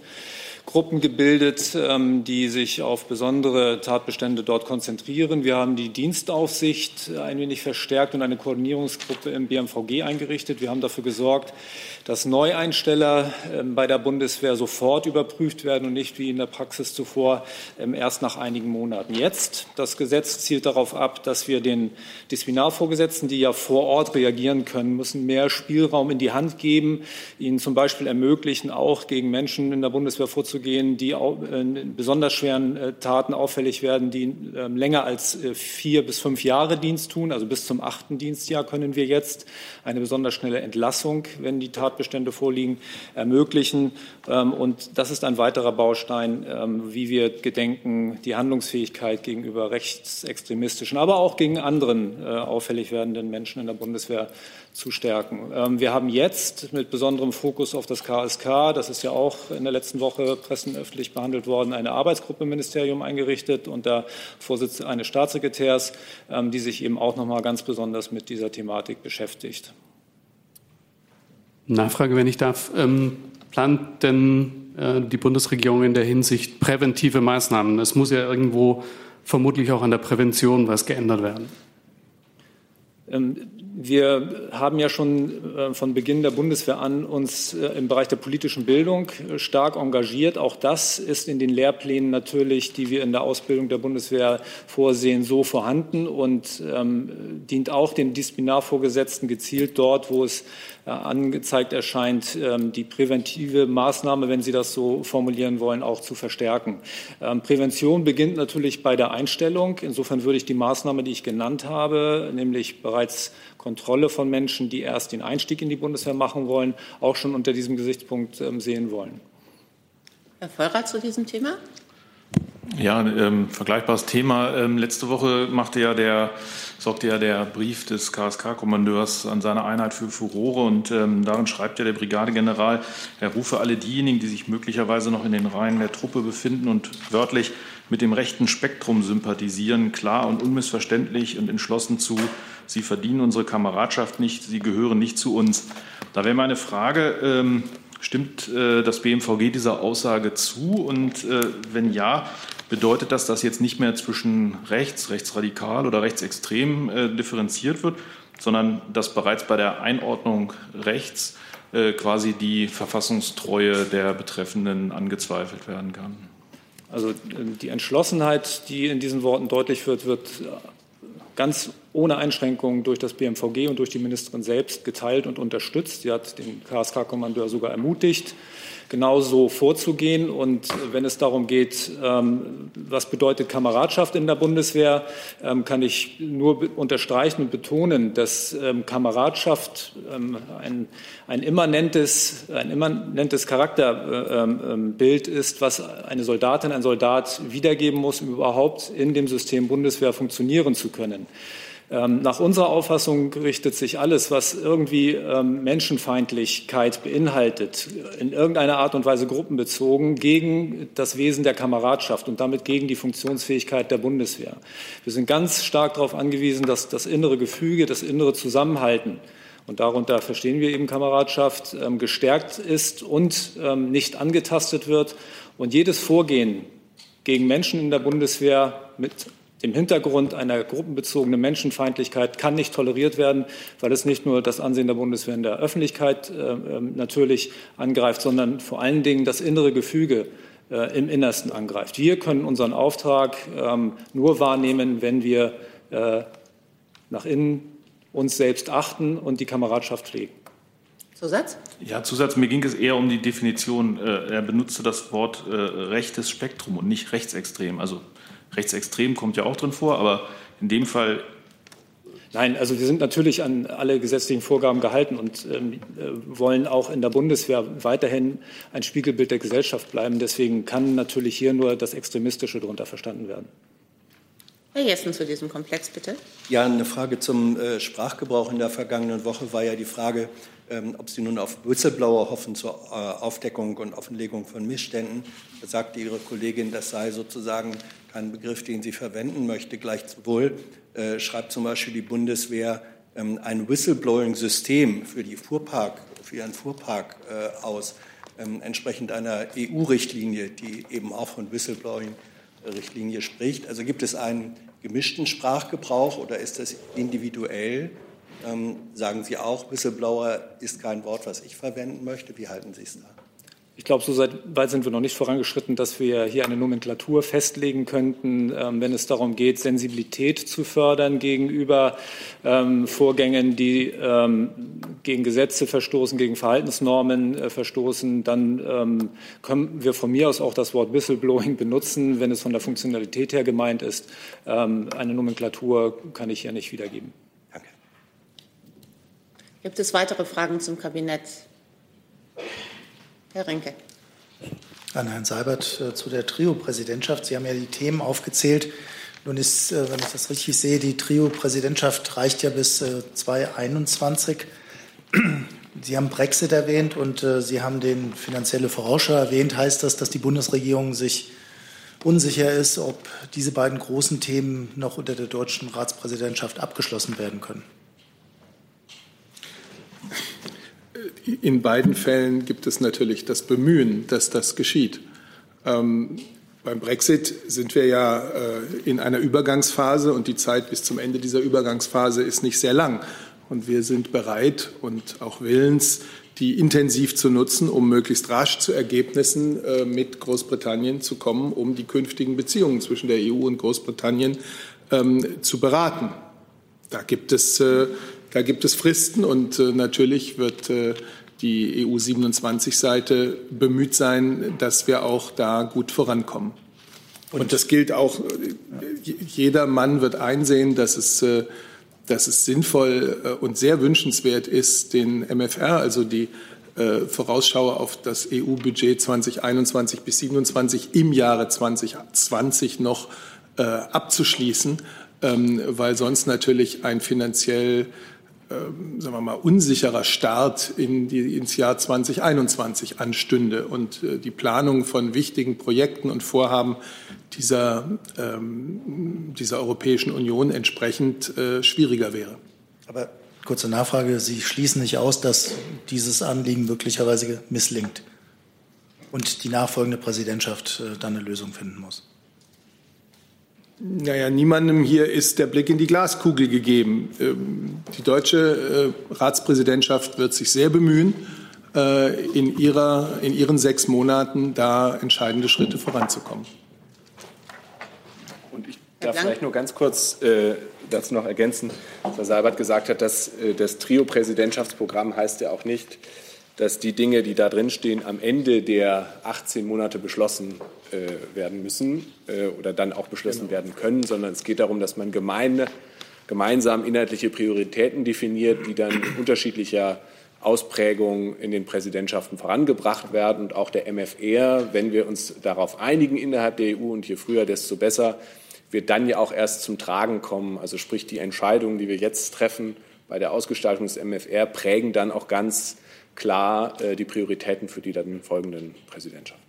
Gruppen gebildet, ähm, die sich auf besondere Tatbestände dort konzentrieren. Wir haben die Dienstaufsicht ein wenig verstärkt und eine Koordinierungsgruppe im BMVG eingerichtet. Wir haben dafür gesorgt, dass Neueinsteller ähm, bei der Bundeswehr sofort überprüft werden und nicht wie in der Praxis zuvor ähm, erst nach einigen Monaten. Jetzt, das Gesetz zielt darauf ab, dass wir den Disziplinarvorgesetzten, die ja vor Ort reagieren können, müssen mehr Spielraum in die Hand geben, ihnen zum Beispiel ermöglichen, auch gegen Menschen in der Bundeswehr vorzugehen, die in besonders schweren äh, Taten auffällig werden, die ähm, länger als äh, vier bis fünf Jahre Dienst tun. Also bis zum achten Dienstjahr können wir jetzt eine besonders schnelle Entlassung, wenn die Tatbestände vorliegen, ermöglichen. Ähm, und das ist ein weiterer Baustein, ähm, wie wir gedenken, die Handlungsfähigkeit gegenüber rechtsextremistischen, aber auch gegen anderen äh, auffällig werdenden Menschen in der Bundeswehr zu stärken. Ähm, wir haben jetzt mit besonderem Fokus auf das KSK, das ist ja auch in der letzten Woche pressenöffentlich behandelt worden, eine Arbeitsgruppe im Ministerium eingerichtet unter Vorsitz eines Staatssekretärs, ähm, die sich eben auch noch mal ganz besonders mit dieser Thematik beschäftigt. Nachfrage, wenn ich darf. Ähm, plant denn äh, die Bundesregierung in der Hinsicht präventive Maßnahmen? Es muss ja irgendwo vermutlich auch an der Prävention was geändert werden. Wir haben ja schon äh, von Beginn der Bundeswehr an uns äh, im Bereich der politischen Bildung äh, stark engagiert. Auch das ist in den Lehrplänen natürlich, die wir in der Ausbildung der Bundeswehr vorsehen, so vorhanden und ähm, dient auch den Disziplinarvorgesetzten gezielt dort, wo es angezeigt erscheint, ähm, die präventive Maßnahme, wenn Sie das so formulieren wollen, auch zu verstärken. Ähm, Prävention beginnt natürlich bei der Einstellung. Insofern würde ich die Maßnahme, die ich genannt habe, nämlich bereits Kontrolle von Menschen, die erst den Einstieg in die Bundeswehr machen wollen, auch schon unter diesem Gesichtspunkt ähm, sehen wollen. Herr Vollrath zu diesem Thema? Ja, ähm, vergleichbares Thema. Ähm, letzte Woche machte ja der, sorgte ja der Brief des KSK-Kommandeurs an seine Einheit für Furore und ähm, darin schreibt ja der Brigadegeneral, er rufe alle diejenigen, die sich möglicherweise noch in den Reihen der Truppe befinden und wörtlich mit dem rechten Spektrum sympathisieren, klar und unmissverständlich und entschlossen zu, sie verdienen unsere Kameradschaft nicht, sie gehören nicht zu uns. Da wäre meine Frage, ähm, Stimmt äh, das BMVG dieser Aussage zu? Und äh, wenn ja, bedeutet das, dass jetzt nicht mehr zwischen rechts, rechtsradikal oder rechtsextrem äh, differenziert wird, sondern dass bereits bei der Einordnung rechts äh, quasi die Verfassungstreue der Betreffenden angezweifelt werden kann? Also äh, die Entschlossenheit, die in diesen Worten deutlich wird, wird ganz ohne Einschränkungen durch das BMVG und durch die Ministerin selbst geteilt und unterstützt. Sie hat den KSK-Kommandeur sogar ermutigt, genauso vorzugehen. Und wenn es darum geht, ähm, was bedeutet Kameradschaft in der Bundeswehr, ähm, kann ich nur unterstreichen und betonen, dass ähm, Kameradschaft ein, ein, immanentes, ein immanentes Charakterbild ist, was eine Soldatin, ein Soldat wiedergeben muss, um überhaupt in dem System Bundeswehr funktionieren zu können. Ähm, nach unserer Auffassung richtet sich alles, was irgendwie ähm, Menschenfeindlichkeit beinhaltet, in irgendeiner Art und Weise gruppenbezogen, gegen das Wesen der Kameradschaft und damit gegen die Funktionsfähigkeit der Bundeswehr. Wir sind ganz stark darauf angewiesen, dass das innere Gefüge, das innere Zusammenhalten und darunter verstehen wir eben Kameradschaft, ähm, gestärkt ist und nicht angetastet wird. Und jedes Vorgehen gegen Menschen in der Bundeswehr mit dem Hintergrund einer gruppenbezogenen Menschenfeindlichkeit kann nicht toleriert werden, weil es nicht nur das Ansehen der Bundeswehr in der Öffentlichkeit äh, ähm, natürlich angreift, sondern vor allen Dingen das innere Gefüge äh, im Innersten angreift. Wir können unseren Auftrag ähm, nur wahrnehmen, wenn wir äh, nach innen uns selbst achten und die Kameradschaft pflegen. Zusatz? Ja, Zusatz. Mir ging es eher um die Definition. Äh, er benutzte das Wort äh, rechtes Spektrum und nicht rechtsextrem. Also Rechtsextrem kommt ja auch drin vor, aber in dem Fall Nein, also wir sind natürlich an alle gesetzlichen Vorgaben gehalten und ähm, äh, wollen auch in der Bundeswehr weiterhin ein Spiegelbild der Gesellschaft bleiben. Deswegen kann natürlich hier nur das Extremistische darunter verstanden werden. Herr Jessen zu diesem Komplex, bitte. Ja, eine Frage zum äh, Sprachgebrauch in der vergangenen Woche war ja die Frage, ähm, ob Sie nun auf Whistleblower hoffen zur äh, Aufdeckung und Offenlegung von Missständen. Da sagte Ihre Kollegin, das sei sozusagen kein Begriff, den sie verwenden möchte. Gleichwohl äh, schreibt zum Beispiel die Bundeswehr ähm, ein Whistleblowing-System für, für ihren Fuhrpark äh, aus. ähm, entsprechend einer EU-Richtlinie, die eben auch von Whistleblowing-Richtlinie spricht. Also gibt es einen gemischten Sprachgebrauch oder ist das individuell? Ähm, sagen Sie auch, Whistleblower ist kein Wort, was ich verwenden möchte. Wie halten Sie es da? Ich glaube, so weit sind wir noch nicht vorangeschritten, dass wir hier eine Nomenklatur festlegen könnten, ähm, wenn es darum geht, Sensibilität zu fördern gegenüber ähm, Vorgängen, die ähm, gegen Gesetze verstoßen, gegen Verhaltensnormen äh, verstoßen. Dann können wir von mir aus auch das Wort Whistleblowing benutzen, wenn es von der Funktionalität her gemeint ist. Eine Nomenklatur kann ich hier nicht wiedergeben. Danke. Gibt es weitere Fragen zum Kabinett? Herr Rinke. An Herrn Seibert äh, zu der Trio-Präsidentschaft. Sie haben ja die Themen aufgezählt. Nun ist, äh, wenn ich das richtig sehe, die Trio-Präsidentschaft reicht ja bis 2021. Äh, Sie haben Brexit erwähnt und Sie haben den finanzielle Vorausschau erwähnt. Heißt das, dass die Bundesregierung sich unsicher ist, ob diese beiden großen Themen noch unter der deutschen Ratspräsidentschaft abgeschlossen werden können? In beiden Fällen gibt es natürlich das Bemühen, dass das geschieht. Ähm, beim Brexit sind wir ja äh, in einer Übergangsphase und die Zeit bis zum Ende dieser Übergangsphase ist nicht sehr lang. Und wir sind bereit und auch willens, die intensiv zu nutzen, um möglichst rasch zu Ergebnissen äh, mit Großbritannien zu kommen, um die künftigen Beziehungen zwischen der EU und Großbritannien ähm, zu beraten. Da gibt es äh, da gibt es Fristen und äh, natürlich wird äh, die EU 27-Seite bemüht sein, dass wir auch da gut vorankommen. Und das gilt auch, äh, jeder Mann wird einsehen, dass es, äh, dass es sinnvoll äh, und sehr wünschenswert ist, den MFR, also die Vorausschau auf das EU-Budget 2021 bis 2027 im Jahre 2020 noch abzuschließen, ähm, weil sonst natürlich ein finanziell sagen wir mal, unsicherer Start in die, ins Jahr 2021 anstünde und äh, die Planung von wichtigen Projekten und Vorhaben dieser, ähm, dieser Europäischen Union entsprechend äh, schwieriger wäre. Aber kurze Nachfrage, Sie schließen nicht aus, dass dieses Anliegen möglicherweise misslingt und die nachfolgende Präsidentschaft äh, dann eine Lösung finden muss. Naja, niemandem hier ist der Blick in die Glaskugel gegeben. Ähm, die deutsche äh, Ratspräsidentschaft wird sich sehr bemühen, äh, in, ihrer, in ihren sechs Monaten da entscheidende Schritte voranzukommen. Und ich darf vielleicht nur ganz kurz äh, dazu noch ergänzen, was Herr Seibert gesagt hat, dass das Trio-Präsidentschaftsprogramm heißt ja auch nicht, dass die Dinge, die da drin stehen, am Ende der 18 Monate beschlossen äh, werden müssen äh, oder dann auch beschlossen genau. werden können, sondern es geht darum, dass man gemeine, gemeinsam inhaltliche Prioritäten definiert, die dann in unterschiedlicher Ausprägung in den Präsidentschaften vorangebracht werden. Und auch der MFR, wenn wir uns darauf einigen innerhalb der EU und je früher, desto besser, wird dann ja auch erst zum Tragen kommen. Also sprich, die Entscheidungen, die wir jetzt treffen bei der Ausgestaltung des MFR, prägen dann auch ganz klar äh, die Prioritäten für die dann folgenden Präsidentschaften.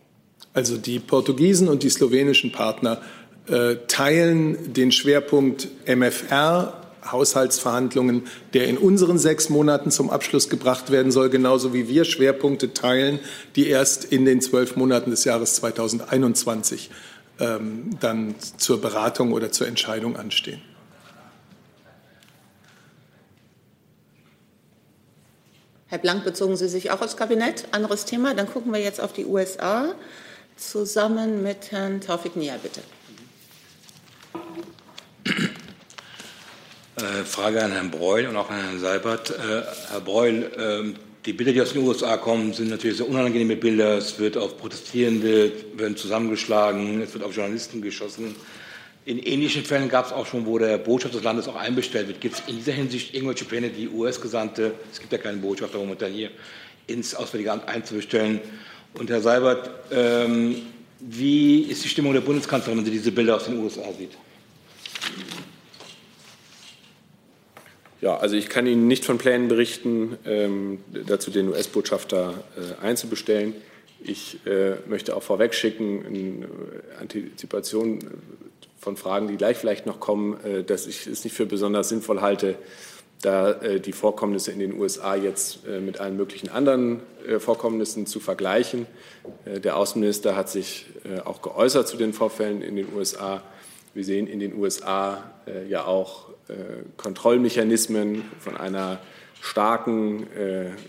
Also die Portugiesen und die slowenischen Partner äh, teilen den Schwerpunkt MFR, Haushaltsverhandlungen, der in unseren sechs Monaten zum Abschluss gebracht werden soll, genauso wie wir Schwerpunkte teilen, die erst in den zwölf Monaten des Jahres 2021 ähm, dann zur Beratung oder zur Entscheidung anstehen. Herr Blank, bezogen Sie sich auch aufs Kabinett? Anderes Thema. Dann gucken wir jetzt auf die USA zusammen mit Herrn Taufik Nia, bitte. Äh, Frage an Herrn Breul und auch an Herrn Seibert. Äh, Herr Breul, äh, die Bilder, die aus den USA kommen, sind natürlich sehr unangenehme Bilder. Es wird auf Protestierende, werden zusammengeschlagen, es wird auf Journalisten geschossen. In ähnlichen Fällen gab es auch schon, wo der Botschafter des Landes auch einbestellt wird. Gibt es in dieser Hinsicht irgendwelche Pläne, die US-Gesandte, es gibt ja keinen Botschafter momentan hier, ins Auswärtige Amt einzubestellen? Und Herr Seibert, ähm, wie ist die Stimmung der Bundeskanzlerin, wenn sie diese Bilder aus den USA sieht? Ja, also ich kann Ihnen nicht von Plänen berichten, ähm, dazu den US-Botschafter äh, einzubestellen. Ich äh, möchte auch vorweg schicken, in äh, Antizipation von Fragen, die gleich vielleicht noch kommen, äh, dass ich es nicht für besonders sinnvoll halte, da äh, die Vorkommnisse in den USA jetzt äh, mit allen möglichen anderen äh, Vorkommnissen zu vergleichen. Der Außenminister hat sich auch geäußert zu den Vorfällen in den USA. Wir sehen in den USA ja auch Kontrollmechanismen von einer starken,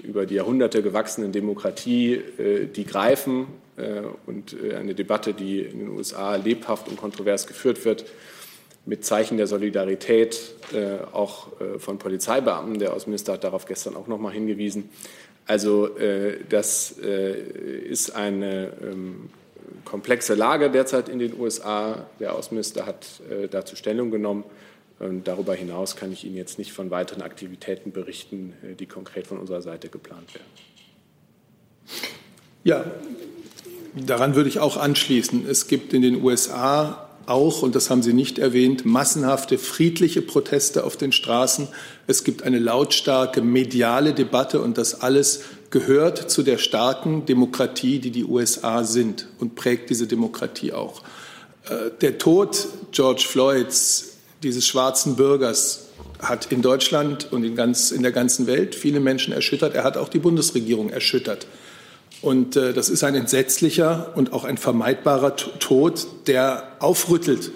über die Jahrhunderte gewachsenen Demokratie, die greifen und eine Debatte, die in den USA lebhaft und kontrovers geführt wird, mit Zeichen der Solidarität äh, auch äh, von Polizeibeamten. Der Außenminister hat darauf gestern auch noch mal hingewiesen. Also äh, das äh, ist eine ähm, komplexe Lage derzeit in den USA. Der Außenminister hat äh, dazu Stellung genommen. Und darüber hinaus kann ich Ihnen jetzt nicht von weiteren Aktivitäten berichten, äh, die konkret von unserer Seite geplant werden. Ja, daran würde ich auch anschließen. Es gibt in den USA auch, und das haben Sie nicht erwähnt, massenhafte friedliche Proteste auf den Straßen. Es gibt eine lautstarke mediale Debatte und das alles gehört zu der starken Demokratie, die die USA sind und prägt diese Demokratie auch. Äh, der Tod George Floyds, dieses schwarzen Bürgers, hat in Deutschland und in, ganz, in der ganzen Welt viele Menschen erschüttert. Er hat auch die Bundesregierung erschüttert. Und äh, das ist ein entsetzlicher und auch ein vermeidbarer Tod, der aufrüttelt.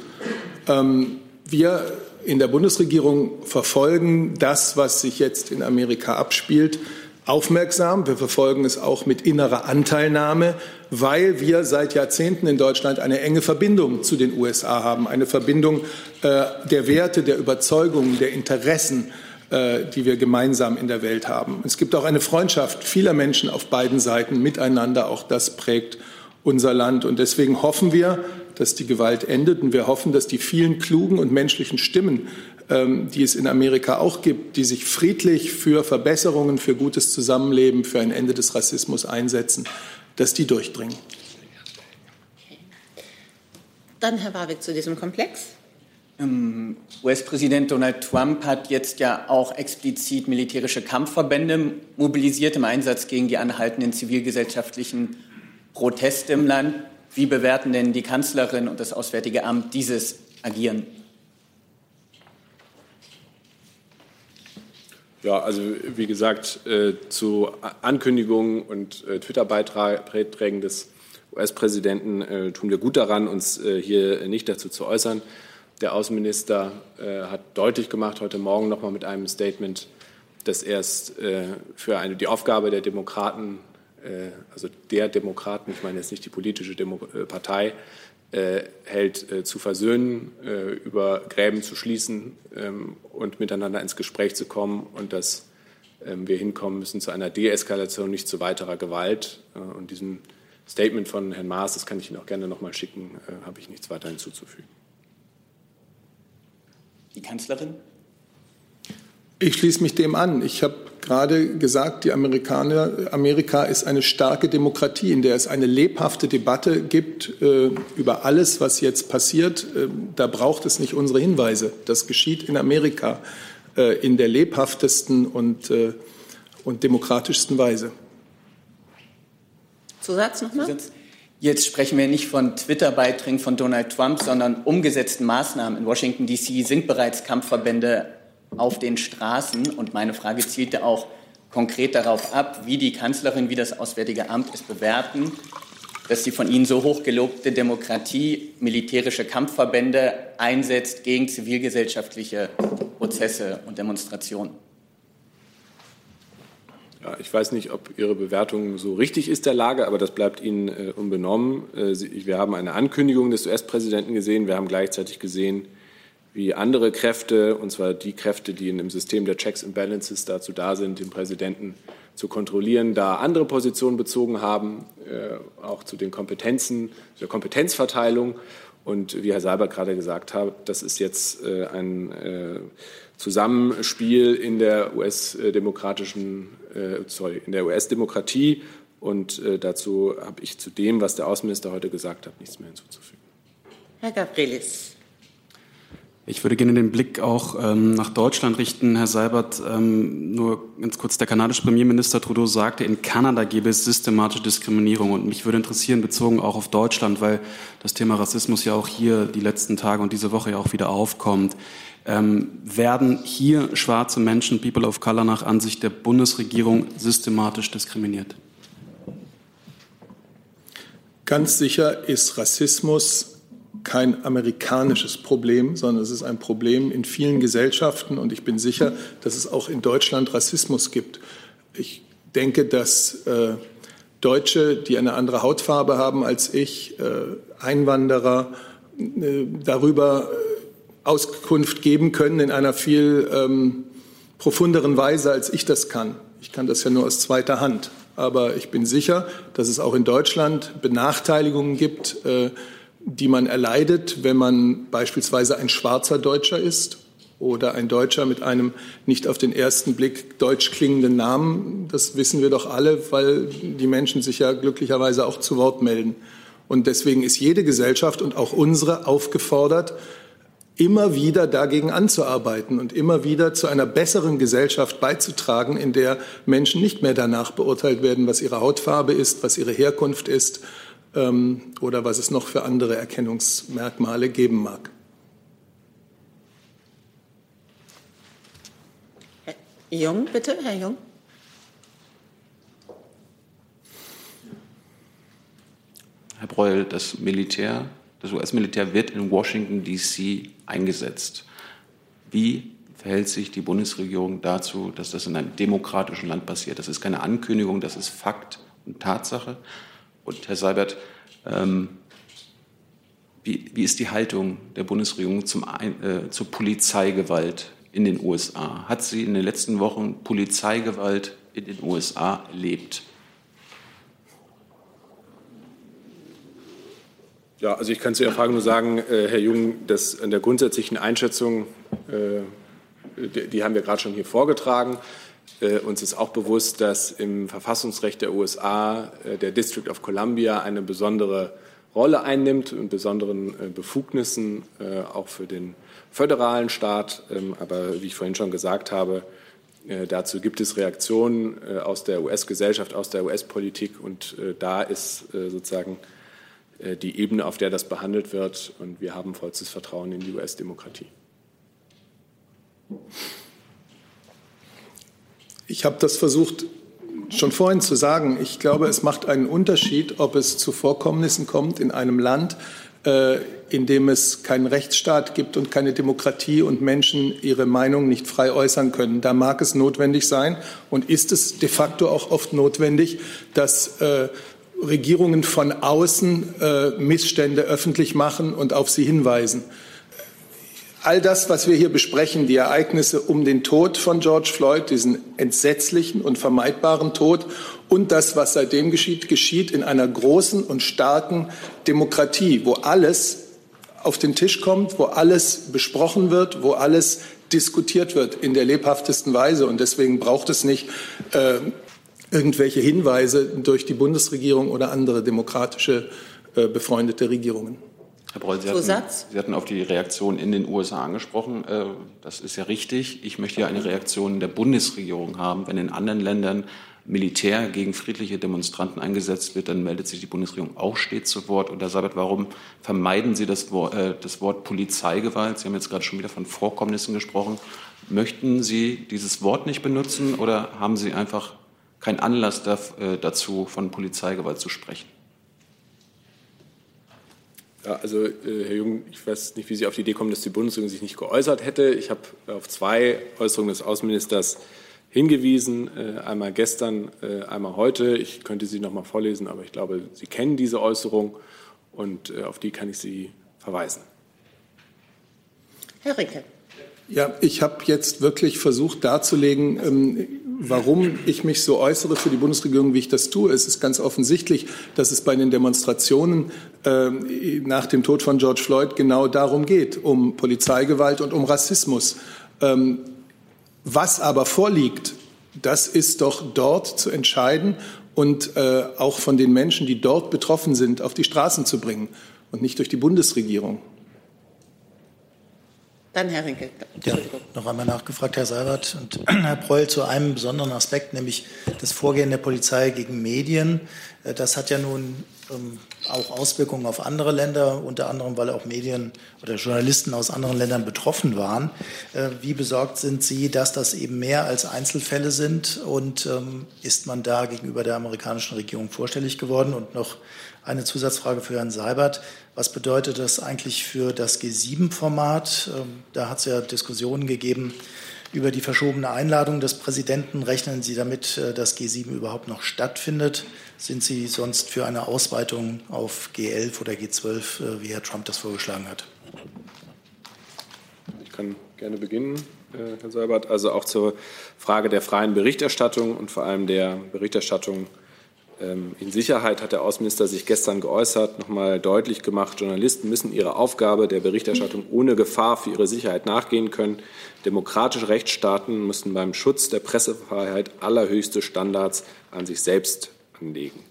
Ähm, wir in der Bundesregierung verfolgen das, was sich jetzt in Amerika abspielt, aufmerksam. Wir verfolgen es auch mit innerer Anteilnahme, weil wir seit Jahrzehnten in Deutschland eine enge Verbindung zu den USA haben, eine Verbindung äh, der Werte, der Überzeugungen, der Interessen äh, die wir gemeinsam in der Welt haben. Es gibt auch eine Freundschaft vieler Menschen auf beiden Seiten miteinander. Auch das prägt unser Land. Und deswegen hoffen wir, dass die Gewalt endet. Und wir hoffen, dass die vielen klugen und menschlichen Stimmen, die es in Amerika auch gibt, die sich friedlich für Verbesserungen, für gutes Zusammenleben, für ein Ende des Rassismus einsetzen, dass die durchdringen. Dann Herr Warwick zu diesem Komplex. Ähm, US-Präsident Donald Trump hat jetzt ja auch explizit militärische Kampfverbände mobilisiert im Einsatz gegen die anhaltenden zivilgesellschaftlichen Proteste im Land. Wie bewerten denn die Kanzlerin und das Auswärtige Amt dieses Agieren? Ja, also wie gesagt, äh, zu Ankündigungen und äh, Twitter-Beiträgen des US-Präsidenten äh, tun wir gut daran, uns äh, hier nicht dazu zu äußern. Der Außenminister äh, hat deutlich gemacht heute Morgen noch mal mit einem Statement, dass er es äh, für eine, die Aufgabe der Demokraten, also der Demokraten, ich meine jetzt nicht die politische Demo Partei, hält, äh, zu versöhnen, über Gräben zu schließen ähm, und miteinander ins Gespräch zu kommen und dass ähm, wir hinkommen müssen zu einer Deeskalation, nicht zu weiterer Gewalt. und diesem Statement von Herrn Maas, das kann ich Ihnen auch gerne noch mal schicken, habe ich nichts weiter hinzuzufügen. Die Kanzlerin? Ich schließe mich dem an. Ich habe gerade gesagt, die Amerikaner, Amerika ist eine starke Demokratie, in der es eine lebhafte Debatte gibt äh, über alles, was jetzt passiert. Äh, da braucht es nicht unsere Hinweise. Das geschieht in Amerika äh, in der lebhaftesten und, äh, und demokratischsten Weise. Zusatz nochmal? Zusatz. Jetzt sprechen wir nicht von Twitter-Beiträgen von Donald Trump, sondern umgesetzten Maßnahmen. In Washington, D.C. sind bereits Kampfverbände auf den Straßen. Und meine Frage zielte auch konkret darauf ab, wie die Kanzlerin, wie das Auswärtige Amt es bewerten, dass die von Ihnen so hochgelobte Demokratie militärische Kampfverbände einsetzt gegen zivilgesellschaftliche Prozesse und Demonstrationen. Ja, ich weiß nicht, ob Ihre Bewertung so richtig ist der Lage, aber das bleibt Ihnen äh, unbenommen. Äh, wir haben eine Ankündigung des US-Präsidenten gesehen. Wir haben gleichzeitig gesehen, wie andere Kräfte, und zwar die Kräfte, die im System der Checks and Balances dazu da sind, den Präsidenten zu kontrollieren, da andere Positionen bezogen haben, äh, auch zu den Kompetenzen, der Kompetenzverteilung. Und wie Herr Seibert gerade gesagt hat, das ist jetzt äh, ein äh, Zusammenspiel in der US-demokratischen, äh, sorry, in der US-Demokratie. Und äh, dazu habe ich zu dem, was der Außenminister heute gesagt hat, nichts mehr hinzuzufügen. Herr Gabrielis. Ich würde gerne den Blick auch ähm, nach Deutschland richten, Herr Seibert. Ähm, nur ganz kurz, der kanadische Premierminister Trudeau sagte, in Kanada gäbe es systematische Diskriminierung. Und mich würde interessieren, bezogen auch auf Deutschland, weil das Thema Rassismus ja auch hier die letzten Tage und diese Woche ja auch wieder aufkommt. Ähm, werden hier schwarze Menschen, People of Color, nach Ansicht der Bundesregierung systematisch diskriminiert? Ganz sicher ist Rassismus kein amerikanisches Problem, sondern es ist ein Problem in vielen Gesellschaften. Und ich bin sicher, dass es auch in Deutschland Rassismus gibt. Ich denke, dass äh, Deutsche, die eine andere Hautfarbe haben als ich, äh, Einwanderer, äh, darüber Auskunft geben können in einer viel ähm, profunderen Weise, als ich das kann. Ich kann das ja nur aus zweiter Hand. Aber ich bin sicher, dass es auch in Deutschland Benachteiligungen gibt, äh, die man erleidet, wenn man beispielsweise ein schwarzer Deutscher ist oder ein Deutscher mit einem nicht auf den ersten Blick deutsch klingenden Namen. Das wissen wir doch alle, weil die Menschen sich ja glücklicherweise auch zu Wort melden. Und deswegen ist jede Gesellschaft und auch unsere aufgefordert, immer wieder dagegen anzuarbeiten und immer wieder zu einer besseren Gesellschaft beizutragen, in der Menschen nicht mehr danach beurteilt werden, was ihre Hautfarbe ist, was ihre Herkunft ist oder was es noch für andere Erkennungsmerkmale geben mag. Herr Jung, bitte, Herr Jung. Herr Breul, das Militär, das US-Militär wird in Washington, D.C. eingesetzt. Wie verhält sich die Bundesregierung dazu, dass das in einem demokratischen Land passiert? Das ist keine Ankündigung, das ist Fakt und Tatsache. Und Herr Seibert, ähm, wie, wie, ist die Haltung der Bundesregierung zum, äh, zur Polizeigewalt in den USA? Hat sie in den letzten Wochen Polizeigewalt in den USA erlebt? Ja, also ich kann zu Ihrer Frage nur sagen, äh, Herr Jung, dass an der grundsätzlichen Einschätzung, äh, die, die, haben wir gerade schon hier vorgetragen. Äh, uns ist auch bewusst, dass im Verfassungsrecht der USA äh, der District of Columbia eine besondere Rolle einnimmt und besonderen äh, Befugnissen auch für den föderalen Staat. Ähm, aber wie ich vorhin schon gesagt habe, dazu gibt es Reaktionen aus der US-Gesellschaft, aus der US-Politik und da ist sozusagen die Ebene, auf der das behandelt wird. Und wir haben vollstes Vertrauen in die US-Demokratie. Ich habe das versucht schon vorhin zu sagen. Ich glaube, es macht einen Unterschied, ob es zu Vorkommnissen kommt in einem Land, äh, in dem es keinen Rechtsstaat gibt und keine Demokratie und Menschen ihre Meinung nicht frei äußern können. Da mag es notwendig sein und ist es de facto auch oft notwendig, dass äh, Regierungen von außen äh, Missstände öffentlich machen und auf sie hinweisen. All das, was wir hier besprechen, die Ereignisse um den Tod von George Floyd, diesen entsetzlichen und vermeidbaren Tod und das, was seitdem geschieht, geschieht in einer großen und starken Demokratie, wo alles auf den Tisch kommt, wo alles besprochen wird, wo alles diskutiert wird in der lebhaftesten Weise. Und deswegen braucht es nicht äh, irgendwelche Hinweise durch die Bundesregierung oder andere demokratische äh, befreundete Regierungen. Herr Breul, Sie hatten, Sie hatten, auf die Reaktion in den USA angesprochen. Äh, das ist ja richtig. Ich möchte ja eine Reaktion der Bundesregierung haben. Wenn in anderen Ländern Militär gegen friedliche Demonstranten eingesetzt wird, dann meldet sich die Bundesregierung auch stets zu Wort. Und Herr Sabat, warum vermeiden Sie das Wort, äh, das Wort Polizeigewalt? Sie haben jetzt gerade schon wieder von Vorkommnissen gesprochen. Möchten Sie dieses Wort nicht benutzen oder haben Sie einfach kein Anlass äh, dazu, von Polizeigewalt zu sprechen. Ja, also äh, Herr Jung, ich weiß nicht, wie Sie auf die Idee kommen, dass die Bundesregierung sich nicht geäußert hätte. Ich habe auf zwei Äußerungen des Außenministers hingewiesen, äh, einmal gestern, einmal heute. Ich könnte sie noch mal vorlesen, aber ich glaube, Sie kennen diese Äußerung und auf die kann ich Sie verweisen. Herr Ricke. Ja, ich habe jetzt wirklich versucht darzulegen, ähm, warum ich mich so äußere für die Bundesregierung, wie ich das tue. Es ist ganz offensichtlich, dass es bei den Demonstrationen ähm, nach dem Tod von George Floyd genau darum geht, um Polizeigewalt und um Rassismus. Ähm, was aber vorliegt, das ist doch dort zu entscheiden und äh, auch von den Menschen, die dort betroffen sind, auf die Straßen zu bringen und nicht durch die Bundesregierung. Dann Herr Rinke. Ja, noch einmal nachgefragt, Herr Seibert und Herr Preul, zu einem besonderen Aspekt, nämlich das Vorgehen der Polizei gegen Medien. Äh, das hat ja nun ähm, auch Auswirkungen auf andere Länder, unter anderem, weil auch Medien oder Journalisten aus anderen Ländern betroffen waren. Äh, wie besorgt sind Sie, dass das eben mehr als Einzelfälle sind? Und ähm, ist man da gegenüber der amerikanischen Regierung vorstellig geworden? Und noch eine Zusatzfrage für Herrn Seibert. Was bedeutet das eigentlich für das G7-Format? Ähm, da hat es ja Diskussionen gegeben über die verschobene Einladung des Präsidenten. Rechnen Sie damit, äh, dass G7 überhaupt noch stattfindet? Sind Sie sonst für eine Ausweitung auf G11 oder G12, äh, wie Herr Trump das vorgeschlagen hat? Ich kann gerne beginnen, äh, Herr Seibert. Also auch zur Frage der freien Berichterstattung und vor allem der Berichterstattung in Sicherheit hat der Außenminister sich gestern geäußert, noch nochmal deutlich gemacht, Journalisten müssen ihrer Aufgabe der Berichterstattung ohne Gefahr für ihre Sicherheit nachgehen können. Demokratische Rechtsstaaten müssen beim Schutz der Pressefreiheit allerhöchste Standards an sich selbst anlegen.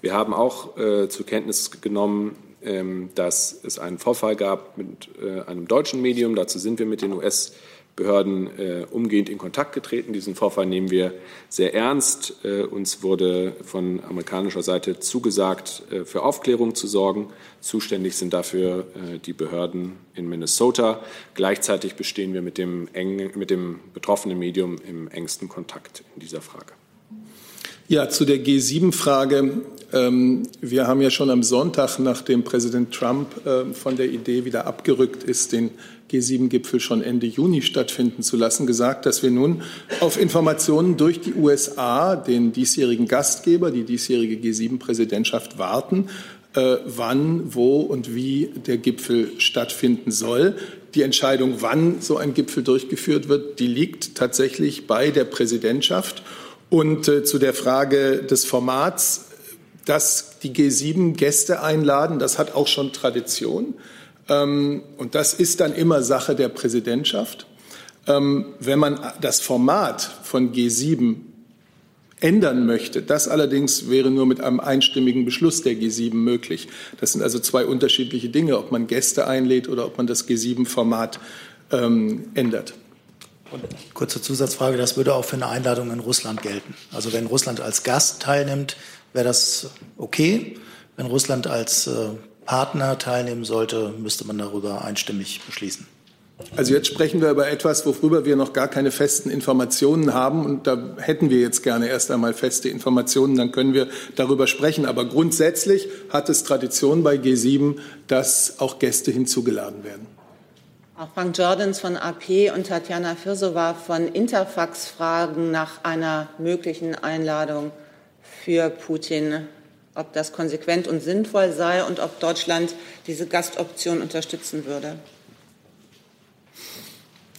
Wir haben auch äh, zur Kenntnis genommen, ähm, dass es einen Vorfall gab mit äh, einem deutschen Medium. Dazu sind wir mit den US- Behörden äh, umgehend in Kontakt getreten. Diesen Vorfall nehmen wir sehr ernst. Äh, uns wurde von amerikanischer Seite zugesagt, äh, für Aufklärung zu sorgen. Zuständig sind dafür äh, die Behörden in Minnesota. Gleichzeitig bestehen wir mit dem, eng, mit dem betroffenen Medium im engsten Kontakt in dieser Frage. Ja, zu der G7-Frage. Ähm, wir haben ja schon am Sonntag, nachdem Präsident Trump äh, von der Idee wieder abgerückt ist, den G7-Gipfel schon Ende Juni stattfinden zu lassen, gesagt, dass wir nun auf Informationen durch die USA, den diesjährigen Gastgeber, die diesjährige G7-Präsidentschaft warten, äh, wann, wo und wie der Gipfel stattfinden soll. Die Entscheidung, wann so ein Gipfel durchgeführt wird, die liegt tatsächlich bei der Präsidentschaft. Und äh, zu der Frage des Formats, dass die G7 Gäste einladen, das hat auch schon Tradition. Ähm, und das ist dann immer Sache der Präsidentschaft. Ähm, wenn man das Format von G7 ändern möchte, das allerdings wäre nur mit einem einstimmigen Beschluss der G7 möglich. Das sind also zwei unterschiedliche Dinge, ob man Gäste einlädt oder ob man das G7-Format ähm, ändert. Kurze Zusatzfrage, das würde auch für eine Einladung in Russland gelten. Also wenn Russland als Gast teilnimmt, wäre das okay. Wenn Russland als äh, Partner teilnehmen sollte, müsste man darüber einstimmig beschließen. Also jetzt sprechen wir über etwas, worüber wir noch gar keine festen Informationen haben. Und da hätten wir jetzt gerne erst einmal feste Informationen, dann können wir darüber sprechen. Aber grundsätzlich hat es Tradition bei G7, dass auch Gäste hinzugeladen werden. Auch Frank Jordans von AP und Tatjana Firsova von Interfax fragen nach einer möglichen Einladung für Putin ob das konsequent und sinnvoll sei und ob Deutschland diese Gastoption unterstützen würde.